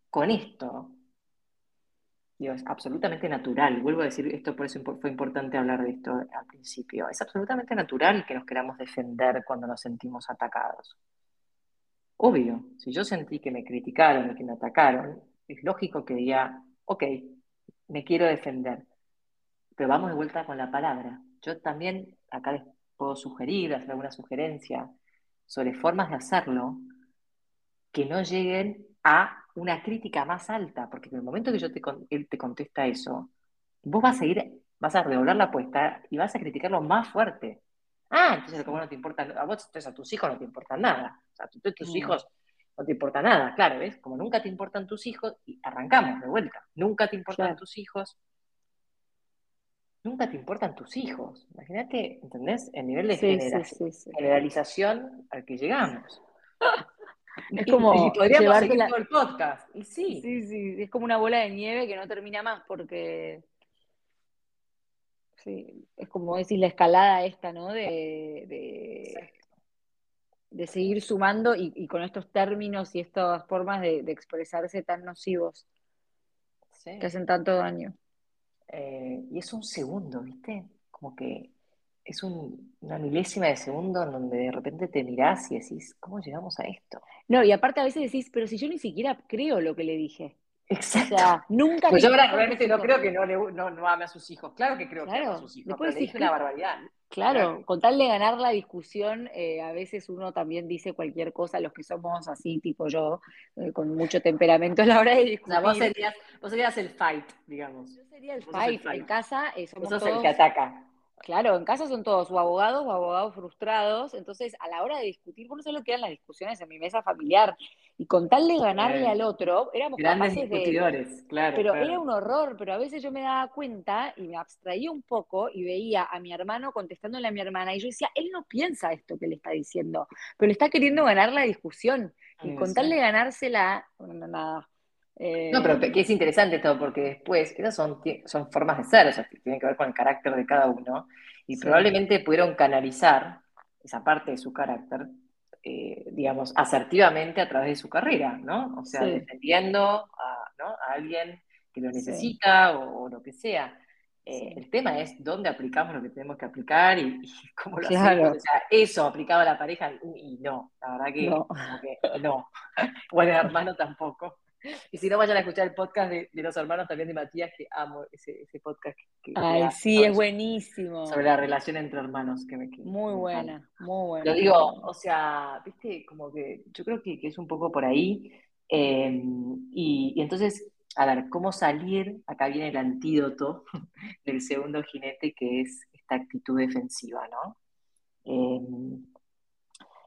con esto, digo, es absolutamente natural. Vuelvo a decir esto, por eso fue importante hablar de esto al principio. Es absolutamente natural que nos queramos defender cuando nos sentimos atacados. Obvio, si yo sentí que me criticaron y que me atacaron, es lógico que diga, ok, me quiero defender, pero vamos de vuelta con la palabra. Yo también acá les puedo sugerir, hacer alguna sugerencia sobre formas de hacerlo que no lleguen a una crítica más alta, porque en el momento que yo te, él te contesta eso, vos vas a ir, vas a redoblar la apuesta y vas a criticarlo más fuerte. Ah, entonces como no te importa, a vos, entonces a tus hijos no te importa nada. O sea, a tus mm. hijos no te importa nada, claro, ¿ves? Como nunca te importan tus hijos, y arrancamos de vuelta. Nunca te importan tus hijos. Nunca te importan tus hijos. Imagínate, ¿entendés? El nivel de generalización al que llegamos. *laughs* Es como podríamos seguir todo el podcast. Y sí. Sí, sí, es como una bola de nieve que no termina más porque Sí, es como decir la escalada esta, ¿no? De, de, seguir sumando y, con estos términos y estas formas de, expresarse tan nocivos que hacen tanto daño. Eh, y es un segundo, ¿viste? Como que es una milésima de segundo en donde de repente te mirás y decís, ¿cómo llegamos a esto? No, y aparte a veces decís, pero si yo ni siquiera creo lo que le dije. Exacto. O sea, nunca. Pues yo ahora realmente no creo que no, le, no, no, ame a sus hijos. Claro que creo que ama a sus hijos. Después pero le una barbaridad. Claro, con tal de ganar la discusión, eh, a veces uno también dice cualquier cosa, los que somos así, tipo yo, eh, con mucho temperamento a la hora de discutir. O sea, vos serías, vos serías el fight, digamos. Yo sería el, fight. En casa eh, somos vos sos el que ataca. Claro, en casa son todos o abogados o abogados frustrados, entonces a la hora de discutir, por eso lo que eran las discusiones en mi mesa familiar, y con tal de ganarle al otro, éramos Grandes discutidores, claro. Pero era un horror, pero a veces yo me daba cuenta y me abstraía un poco y veía a mi hermano contestándole a mi hermana, y yo decía, él no piensa esto que le está diciendo, pero le está queriendo ganar la discusión, y con tal de ganársela, bueno, nada, no, pero que es interesante todo, porque después, esas son, son formas de ser, o sea, que tienen que ver con el carácter de cada uno, y probablemente pudieron canalizar esa parte de su carácter, eh, digamos, asertivamente a través de su carrera, ¿no? O sea, defendiendo a, alguien que lo necesita o, lo que sea. Eh, el tema es dónde aplicamos lo que tenemos que aplicar y, *laughs* cómo lo hacemos. O sea, eso aplicado a la pareja, y no, la verdad que no. Que no. *laughs* o al hermano tampoco. Y si no, vayan a escuchar el podcast de, los hermanos también de Matías, que amo ese, podcast. Que, Ay, sí, es buenísimo. Sobre la relación entre hermanos. Que me, muy buena, muy buena. Lo digo, o sea, viste, como que yo creo que, es un poco por ahí. Em, y, entonces, a ver, ¿cómo salir? Acá viene el antídoto *laughs* del segundo jinete, que es esta actitud defensiva, ¿no? Em,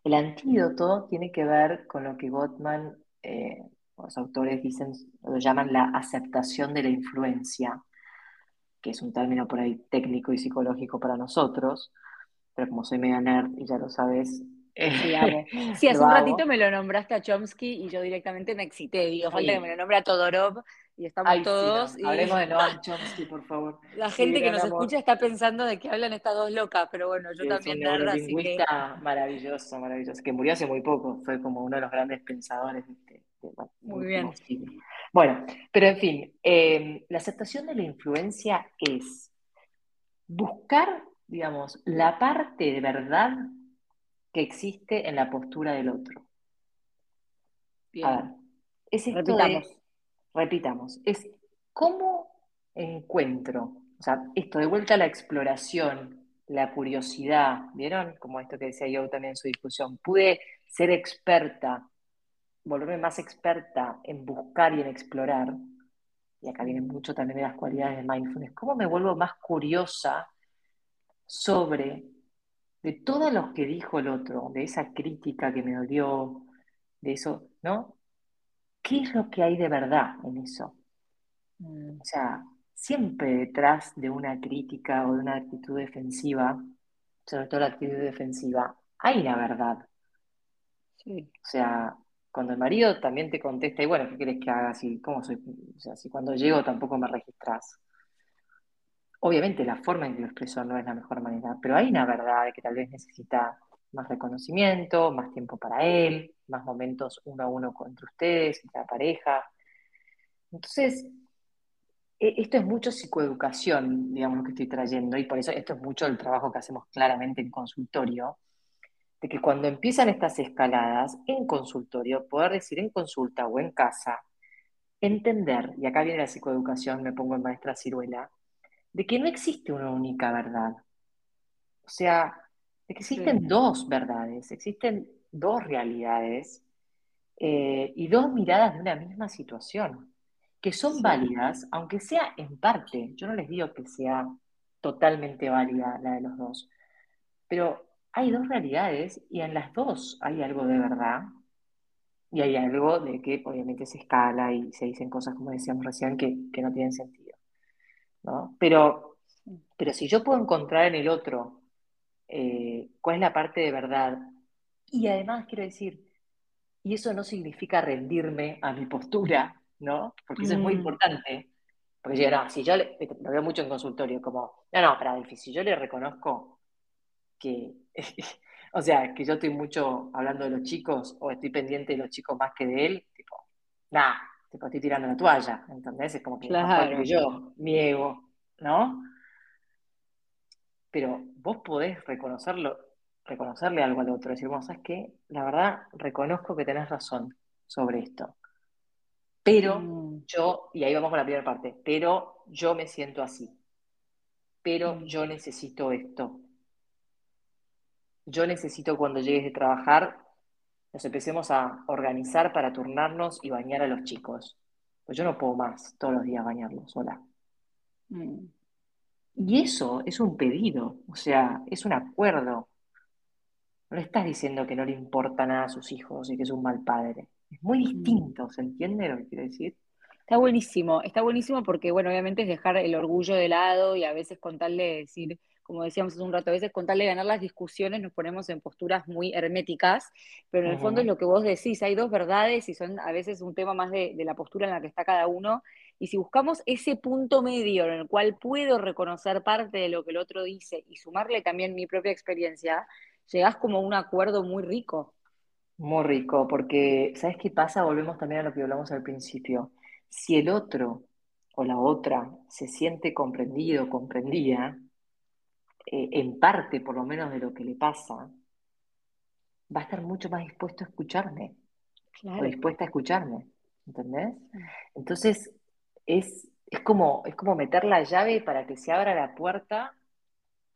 el antídoto tiene que ver con lo que Gottman eh, los autores dicen, lo llaman la aceptación de la influencia, que es un término por ahí técnico y psicológico para nosotros, pero como soy mega nerd y ya lo sabes. *laughs* sí, hace un ratito me lo nombraste a Chomsky y yo directamente me excité. Digo, falta que me lo nombre a Todorov y estamos todos. Hablemos de Noam *laughs* Chomsky, por favor. La gente que nos escucha está pensando de que hablan estas dos locas, pero bueno, yo también nerd, así que... maravilloso, maravilloso, que murió hace muy poco, fue como uno de los grandes pensadores de este muy bien. Bueno, pero en fin, eh, la aceptación de la influencia es buscar, digamos, la parte de verdad que existe en la postura del otro. Bien. A ver, es repitamos. repitamos, es cómo encuentro, o sea, esto de vuelta a la exploración, la curiosidad, ¿vieron? Como esto que decía yo también en su discusión, pude ser experta volverme más experta en buscar y en explorar, y acá viene mucho también de las cualidades de mindfulness, ¿cómo me vuelvo más curiosa sobre de todo lo que dijo el otro, de esa crítica que me dolió, de eso, ¿no? ¿Qué es lo que hay de verdad en eso? Mm. O sea, siempre detrás de una crítica o de una actitud defensiva, sobre todo la actitud defensiva, hay una verdad. Sí. O sea, cuando el marido también te contesta, y bueno, ¿qué quieres que haga? Si, cuando llego tampoco me registras. Obviamente la forma en que lo expreso no es la mejor manera, pero hay una verdad que tal vez necesita más reconocimiento, más tiempo para él, más momentos uno a uno entre ustedes, entre la pareja. Entonces, e, esto es mucho psicoeducación, digamos, lo que estoy trayendo, y por eso esto es mucho el trabajo que hacemos claramente en consultorio, de que cuando empiezan estas escaladas en consultorio, poder decir en consulta o en casa, entender, y acá viene la psicoeducación, me pongo en maestra ciruela, de que no existe una única verdad. O sea, de que existen dos verdades, existen dos realidades eh, y dos miradas de una misma situación, que son válidas, aunque sea en parte. Yo no les digo que sea totalmente válida la de los dos, pero hay dos realidades y en las dos hay algo de verdad y hay algo de que obviamente se escala y se dicen cosas, como decíamos recién, que, no tienen sentido. ¿no? Pero, pero si yo puedo encontrar en el otro eh, cuál es la parte de verdad, y además quiero decir, y eso no significa rendirme a mi postura, ¿no? Porque eso es muy mm. importante. Porque yo, no, si yo le, lo veo mucho en consultorio, como, no, no, para si yo le reconozco que, *laughs* o sea, que yo estoy mucho hablando de los chicos o estoy pendiente de los chicos más que de él, tipo, nada, tipo, estoy tirando la toalla, ¿entendés? Es como que, claro. yo, mi ego, ¿no? Pero vos podés reconocerlo, reconocerle algo al otro, decir, vos, ¿sabes qué? La verdad, reconozco que tenés razón sobre esto. Pero mm. yo, y ahí vamos con la primera parte, pero yo me siento así. Pero mm. yo necesito esto. Yo necesito cuando llegues de trabajar, nos empecemos a organizar para turnarnos y bañar a los chicos. Pues yo no puedo más todos los días bañarlos sola. Mm. Y eso es un pedido, o sea, es un acuerdo. No le estás diciendo que no le importa nada a sus hijos y que es un mal padre. Es muy mm. distinto, ¿se entiende lo que quiero decir? Está buenísimo, está buenísimo porque, bueno, obviamente es dejar el orgullo de lado y a veces contarle, decir, como decíamos hace un rato, a veces contarle ganar las discusiones nos ponemos en posturas muy herméticas, pero en el fondo es lo que vos decís, hay dos verdades y son a veces un tema más de, de la postura en la que está cada uno. Y si buscamos ese punto medio en el cual puedo reconocer parte de lo que el otro dice y sumarle también mi propia experiencia, llegás como a un acuerdo muy rico. Muy rico, porque ¿sabes qué pasa? Volvemos también a lo que hablamos al principio. Si el otro o la otra se siente comprendido, comprendida, eh, en parte por lo menos de lo que le pasa, va a estar mucho más dispuesto a escucharme, o dispuesta a escucharme, ¿entendés? Entonces, es, es, como, es como meter la llave para que se abra la puerta,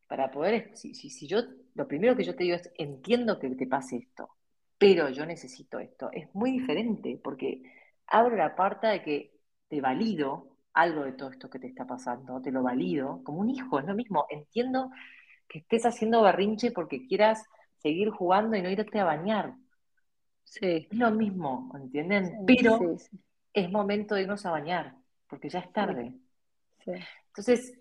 para poder, si, si, si yo, lo primero que yo te digo es, entiendo que te pase esto, pero yo necesito esto. Es muy diferente porque abro la puerta de que te valido algo de todo esto que te está pasando, te lo valido como un hijo, es lo mismo. Entiendo que estés haciendo berrinche porque quieras seguir jugando y no irte a bañar. Sí. Es lo mismo, ¿entienden? pero es momento de irnos a bañar, porque ya es tarde. Entonces,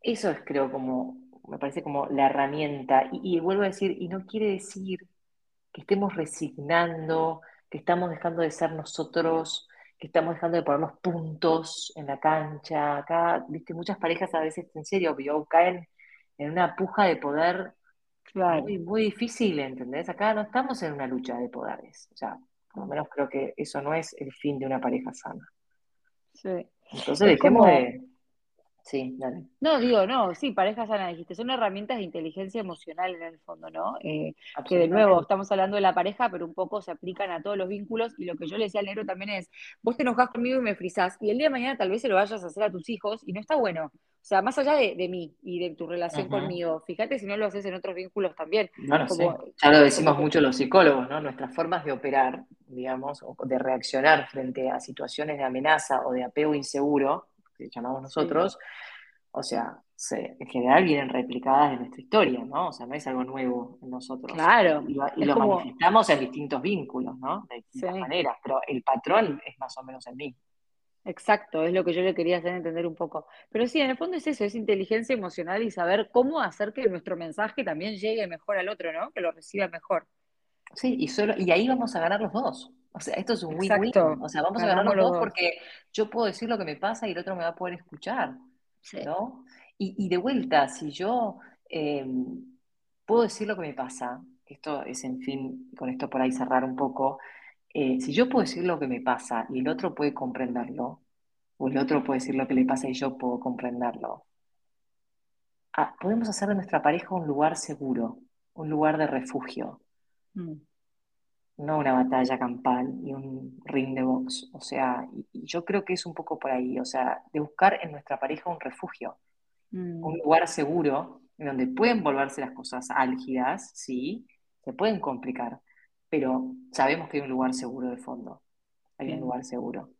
eso es creo como, me parece como la herramienta. y vuelvo a decir, y no quiere decir que estemos resignando, que estamos dejando de ser nosotros, que estamos dejando de ponernos puntos en la cancha. Acá, viste, muchas parejas a veces, en serio, caen en una puja de poder muy, muy difícil, ¿entendés? Acá no estamos en una lucha de poderes. O sea, por lo menos creo que eso no es el fin de una pareja sana. Sí. Entonces dejemos de Sí, dale. No, digo, no, sí, parejas sana, dijiste, son herramientas de inteligencia emocional en el fondo, ¿no? Eh, que de nuevo estamos hablando de la pareja, pero un poco se aplican a todos los vínculos y lo que yo le decía al negro también es, vos te enojas conmigo y me frizás y el día de mañana tal vez se lo vayas a hacer a tus hijos y no está bueno. O sea, más allá de, mí y de tu relación conmigo, fíjate si no lo haces en otros vínculos también. Bueno, sí. Ya lo decimos mucho los psicólogos, ¿no? Nuestras formas de operar, digamos, o de reaccionar frente a situaciones de amenaza o de apego inseguro, que llamamos nosotros, o sea, en general vienen replicadas en nuestra historia, ¿no? O sea, no es algo nuevo en nosotros. Claro. Y, lo, manifestamos en distintos vínculos, ¿no? De distintas maneras, pero el patrón es más o menos el mismo. Exacto, es lo que yo le quería hacer entender un poco. Pero sí, en el fondo es eso, es inteligencia emocional y saber cómo hacer que nuestro mensaje también llegue mejor al otro, ¿no? Que lo reciba mejor. Sí, y, solo, y ahí vamos a ganar los dos. O sea, esto es un win-win. O sea, vamos a ganar los dos, porque yo puedo decir lo que me pasa y el otro me va a poder escuchar. ¿no? Y, de vuelta, si yo eh, puedo decir lo que me pasa, esto es, en fin, con esto por ahí cerrar un poco, eh, si yo puedo decir lo que me pasa y el otro puede comprenderlo, o el otro puede decir lo que le pasa y yo puedo comprenderlo, ah, podemos hacer de nuestra pareja un lugar seguro, un lugar de refugio. Mm no una batalla campal y un ring de box. O sea, y, yo creo que es un poco por ahí, o sea, de buscar en nuestra pareja un refugio, un mm. lugar seguro en donde pueden volverse las cosas álgidas, sí, se pueden complicar, pero sabemos que hay un lugar seguro de fondo, hay un lugar seguro.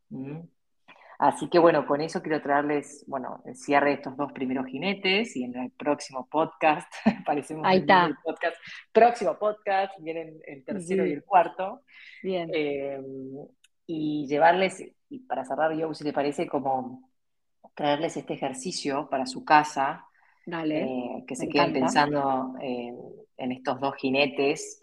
Así que bueno, con eso quiero traerles, bueno, el cierre de estos dos primeros jinetes y en el próximo podcast, *laughs* parecemos Ahí está. El podcast, próximo podcast, vienen el tercero y el cuarto. Bien. Eh, y llevarles, y para cerrar yo, si te parece, como traerles este ejercicio para su casa, Dale, eh, que se queden pensando en estos dos jinetes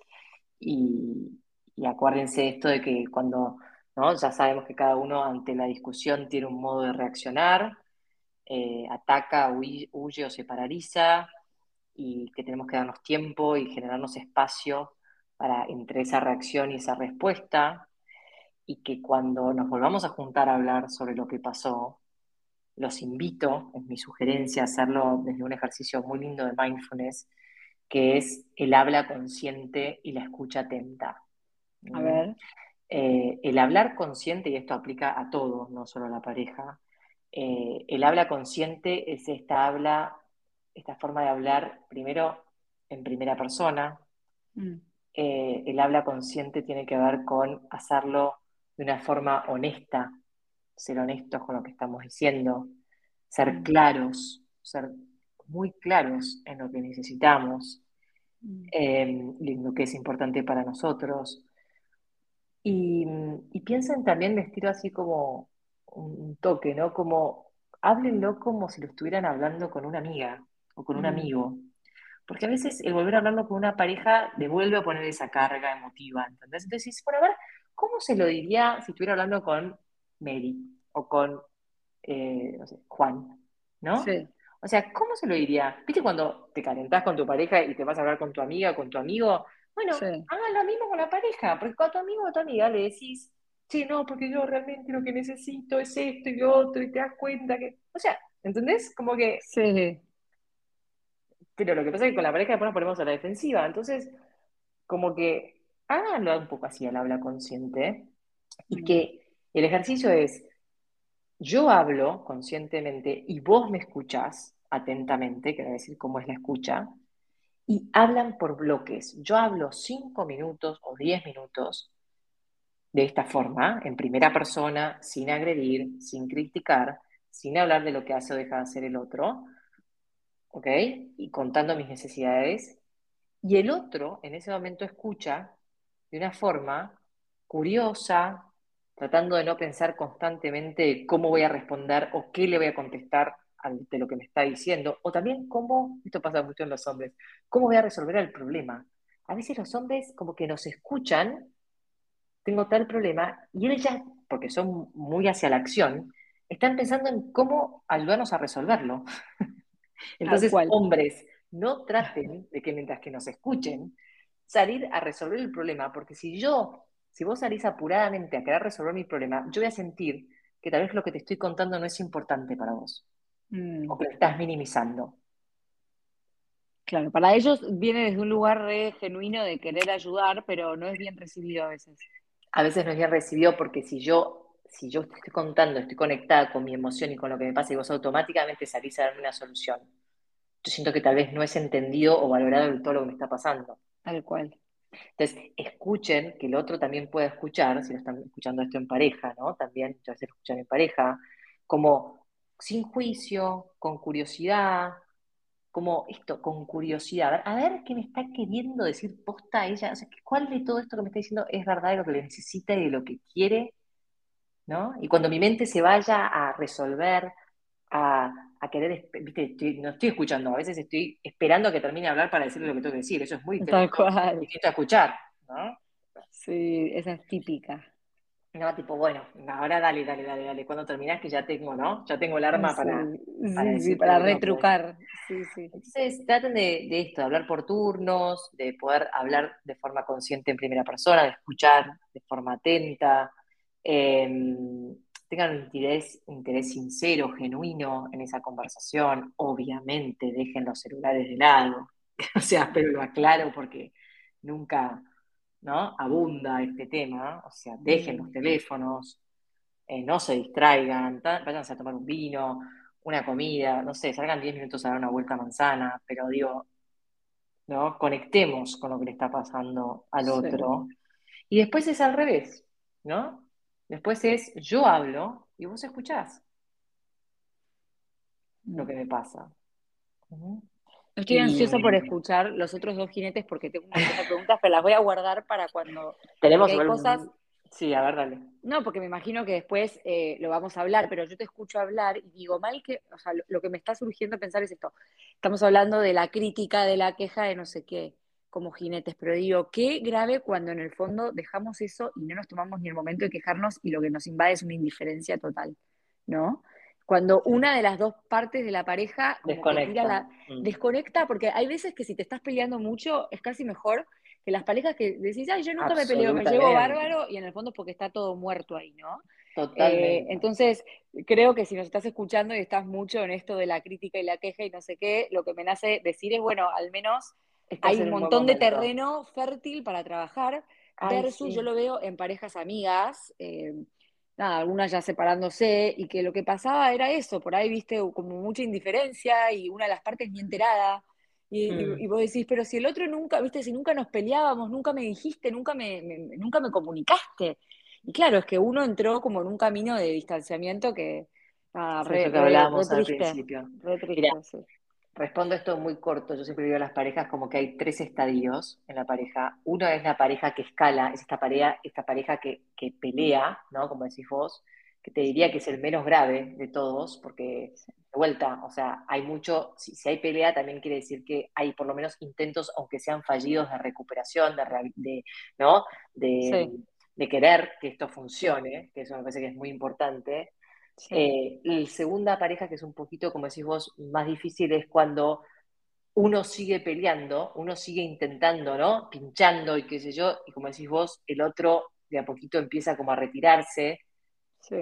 y, y acuérdense esto de que cuando ¿no? Ya sabemos que cada uno ante la discusión tiene un modo de reaccionar, eh, ataca, huye, o se paraliza, y que tenemos que darnos tiempo y generarnos espacio para entre esa reacción y esa respuesta, y que cuando nos volvamos a juntar a hablar sobre lo que pasó, los invito, es mi sugerencia, hacerlo desde un ejercicio muy lindo de mindfulness, que es el habla consciente y la escucha atenta. A ver. Eh, el hablar consciente, y esto aplica a todos, no solo a la pareja, eh, el habla consciente es esta habla, esta forma de hablar primero en primera persona. Mm. Eh, el habla consciente tiene que ver con hacerlo de una forma honesta, ser honestos con lo que estamos diciendo, ser mm. claros, ser muy claros en lo que necesitamos, mm. en lo que es importante para nosotros. Y, piensen también vestir así como un toque, ¿no? Como háblenlo como si lo estuvieran hablando con una amiga o con un mm. amigo. Porque a veces el volver a hablarlo con una pareja devuelve a poner esa carga emotiva, ¿entendés? Entonces, bueno, a ver, ¿cómo se lo diría si estuviera hablando con Mary o con, eh, no sé, Juan, ¿no? Sí. O sea, ¿cómo se lo diría? ¿Viste cuando te calentás con tu pareja y te vas a hablar con tu amiga o con tu amigo? Bueno, hagan lo mismo con la pareja, porque con tu amigo o tu amiga le decís, sí, no, porque yo realmente lo que necesito es esto y lo otro, y te das cuenta que. O sea, ¿entendés? Como que. Sí. Pero lo que pasa es que con la pareja después nos ponemos a la defensiva. Entonces, como que háganlo un poco así al habla consciente. Y mm. que el ejercicio es, yo hablo conscientemente y vos me escuchás atentamente, quiero decir cómo es la escucha, y hablan por bloques. Yo hablo cinco minutos o diez minutos de esta forma, en primera persona, sin agredir, sin criticar, sin hablar de lo que hace o deja de hacer el otro, ¿ok? Y contando mis necesidades. Y el otro en ese momento escucha de una forma curiosa, tratando de no pensar constantemente cómo voy a responder o qué le voy a contestar ante lo que me está diciendo, o también cómo, esto pasa mucho en los hombres, cómo voy a resolver el problema. A veces los hombres como que nos escuchan, tengo tal problema, y ellos ya, porque son muy hacia la acción, están pensando en cómo ayudarnos a resolverlo. *laughs* Entonces, hombres, no traten de que mientras que nos escuchen, salir a resolver el problema, porque si yo si vos salís apuradamente a querer resolver mi problema, yo voy a sentir que tal vez lo que te estoy contando no es importante para vos. Mm. O que lo estás minimizando. Claro, para ellos viene desde un lugar genuino de querer ayudar, pero no es bien recibido a veces. A veces no es bien recibido porque si yo, si yo te estoy contando, estoy conectada con mi emoción y con lo que me pasa y vos automáticamente salís a darme una solución, yo siento que tal vez no es entendido o valorado todo lo que me está pasando. Tal cual. Entonces, escuchen, que el otro también pueda escuchar, si lo están escuchando esto en pareja, ¿no? También, ya se escuchan en pareja, como sin juicio, con curiosidad, como esto, con curiosidad, a ver, qué me está queriendo decir posta ella, o sea, cuál de todo esto que me está diciendo es verdad de lo que le necesita y de lo que quiere, ¿no? Y cuando mi mente se vaya a resolver, a, a querer, viste, no estoy escuchando, a veces estoy esperando a que termine de hablar para decirle lo que tengo que decir, eso es muy distinto a escuchar, ¿no? Sí, esa es típica. No, tipo, bueno, ahora dale, dale, dale, dale, cuando terminas que ya tengo, ¿no? Ya tengo el arma para, para, sí, para retrucar. Sí, sí. Entonces, traten de, de, esto, de hablar por turnos, de poder hablar de forma consciente en primera persona, de escuchar de forma atenta, eh, tengan un interés, interés sincero, genuino en esa conversación, obviamente dejen los celulares de lado, *laughs* o sea, pero lo aclaro porque nunca ¿no? abunda este tema, o sea, dejen los teléfonos, eh, no se distraigan, váyanse a tomar un vino, una comida, no sé, salgan 10 minutos a dar una vuelta a manzana, pero digo, ¿no? Conectemos con lo que le está pasando al otro. Y después es al revés, ¿no? Después es yo hablo y vos escuchás lo que me pasa. Estoy ansiosa por escuchar los otros dos jinetes porque tengo muchas preguntas, pero las voy a guardar para cuando *laughs* tenemos cosas. Sí, a ver, dale. No, porque me imagino que después eh, lo vamos a hablar, pero yo te escucho hablar y digo, mal que, o sea, lo, que me está surgiendo pensar es esto. Estamos hablando de la crítica, de la queja, de no sé qué como jinetes, pero digo, qué grave cuando en el fondo dejamos eso y no nos tomamos ni el momento de quejarnos y lo que nos invade es una indiferencia total, ¿no? Cuando una de las dos partes de la pareja desconecta. Mm. desconecta, porque hay veces que si te estás peleando mucho, es casi mejor que las parejas que decís, ay, yo nunca me peleo, me llevo bárbaro, y en el fondo es porque está todo muerto ahí, ¿no? Totalmente. Eh, entonces, creo que si nos estás escuchando y estás mucho en esto de la crítica y la queja y no sé qué, lo que me nace decir es, bueno, al menos hay un montón de terreno fértil para trabajar, versus yo lo veo en parejas amigas, eh, nada, algunas ya separándose, y que lo que pasaba era eso, por ahí viste como mucha indiferencia y una de las partes ni enterada. Y, mm. vos decís, pero si el otro nunca, viste, si nunca nos peleábamos, nunca me dijiste, nunca me, nunca me comunicaste. Y claro, es que uno entró como en un camino de distanciamiento que, nada, re, que hablábamos al principio. Respondo esto muy corto. Yo siempre digo a las parejas como que hay tres estadios en la pareja. Uno es la pareja que escala, es esta pareja, esta pareja que, pelea, ¿no? Como decís vos, que te diría que es el menos grave de todos, porque de vuelta, o sea, hay mucho, si, hay pelea también quiere decir que hay por lo menos intentos, aunque sean fallidos, de recuperación, de, ¿no? De, de querer que esto funcione, que eso me parece que es muy importante. Eh, la segunda pareja, que es un poquito, como decís vos, más difícil, es cuando uno sigue peleando, uno sigue intentando, ¿no? Pinchando y qué sé yo, y como decís vos, el otro de a poquito empieza como a retirarse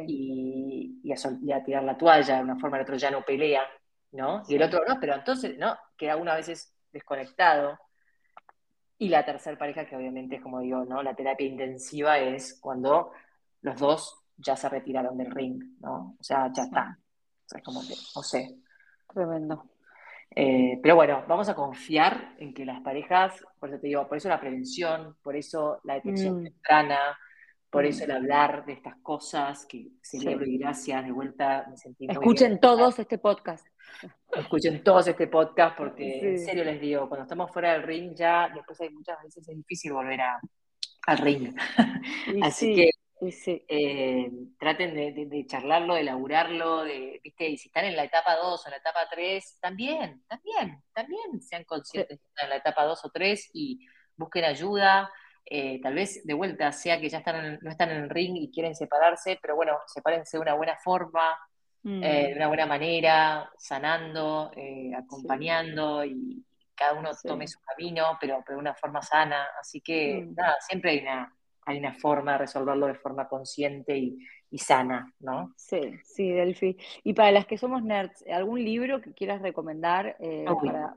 y, a, tirar la toalla, de una forma el otro ya no pelea, ¿no? Y el otro no, pero entonces, ¿no? Queda uno a veces desconectado. Y la tercera pareja, que obviamente es como digo, ¿no? La terapia intensiva es cuando los dos ya se retiraron del ring, ¿no? O sea, ya está. O sea, como que, no sé. Tremendo. Eh, pero bueno, vamos a confiar en que las parejas, por eso te digo, por eso la prevención, por eso la detección mm. temprana, por eso mm. el hablar de estas cosas, que celebro y gracias, de vuelta me sentí Escuchen todos este podcast. Escuchen todos este podcast porque en serio les digo, cuando estamos fuera del ring ya después hay muchas veces es difícil volver a, al ring. *laughs* Así que eh, traten de, charlarlo, de laburarlo, de, ¿viste? y si están en la etapa 2 o en la etapa 3, también, también, también sean conscientes que están en la etapa 2 o 3 y busquen ayuda. Eh, tal vez de vuelta sea que ya están no están en el ring y quieren separarse, pero bueno, sepárense de una buena forma, eh, mm. de una buena manera, sanando, acompañando y cada uno tome su camino, pero, de una forma sana. Así que, mm. nada, siempre hay una, hay una forma de resolverlo de forma consciente y, sana, ¿no? Sí, sí, Delphi. Y para las que somos nerds, ¿algún libro que quieras recomendar? Eh,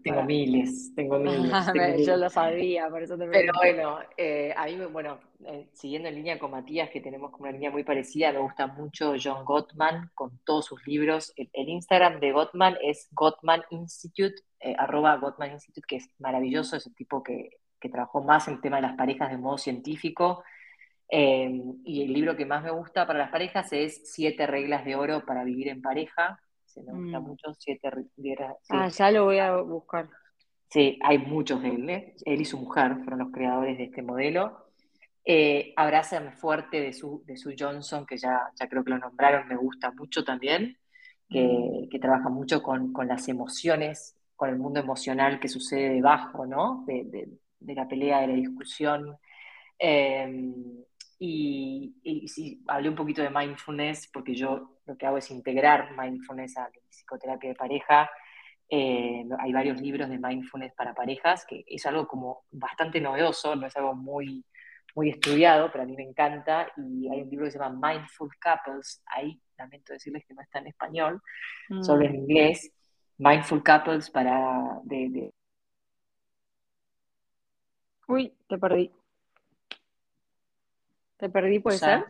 tengo, Miles, tengo miles, *laughs* Yo lo sabía, por eso te Pero bueno, eh, a mí, bueno, eh, siguiendo en línea con Matías, que tenemos como una línea muy parecida, me gusta mucho John Gottman con todos sus libros. El, Instagram de Gottman es Gottman Institute, arroba Gottman Institute, que es maravilloso, es el tipo que, que trabajó más en el tema de las parejas de modo científico Em, y el libro que más me gusta para las parejas es Siete reglas de oro para vivir en pareja. Se me gusta mm. mucho, siete reglas. Ah, ya lo voy a buscar. Sí, hay muchos de él. ¿eh? Él y su mujer fueron los creadores de este modelo. Eh, Abrázame fuerte de su, de su Johnson, que ya, ya creo que lo nombraron, me gusta mucho también, que, mm. trabaja mucho con, las emociones, con el mundo emocional que sucede debajo, ¿no? De, de la pelea, de la discusión. Eh, y, sí, hablé un poquito de mindfulness porque yo lo que hago es integrar mindfulness a la psicoterapia de pareja. Eh, hay varios libros de mindfulness para parejas, que es algo como bastante novedoso, no es algo muy, muy estudiado, pero a mí me encanta. Y hay un libro que se llama Mindful Couples, ahí lamento decirles que no está en español, solo en mm. inglés. Mindful Couples para... de... Uy, te perdí. Te perdí, puede ser.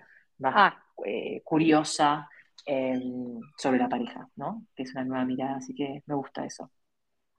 ah. Eh, curiosa em, sobre la pareja, ¿no? Que es una nueva mirada, así que me gusta eso.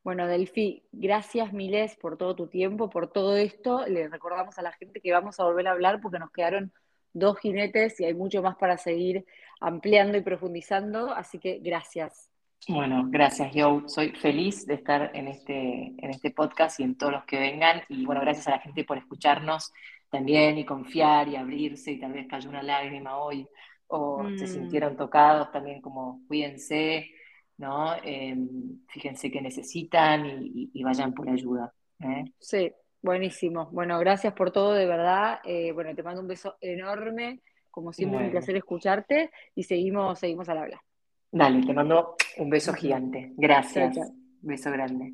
Bueno, Delfi, gracias miles por todo tu tiempo, por todo esto. Le recordamos a la gente que vamos a volver a hablar porque nos quedaron dos jinetes y hay mucho más para seguir ampliando y profundizando, así que gracias. Bueno, gracias, yo soy feliz de estar en este, en este podcast y en todos los que vengan. Y bueno, gracias a la gente por escucharnos también y confiar y abrirse y tal vez cayó una lágrima hoy o se mm. sintieron tocados también como cuídense, ¿no? Em, fíjense que necesitan y, vayan por ayuda. ¿eh? Sí, Buenísimo. Bueno, gracias por todo, de verdad. Eh, bueno, te mando un beso enorme. Como siempre, un placer escucharte y seguimos, seguimos al habla. Dale, te mando un beso gigante. Gracias. Beso grande.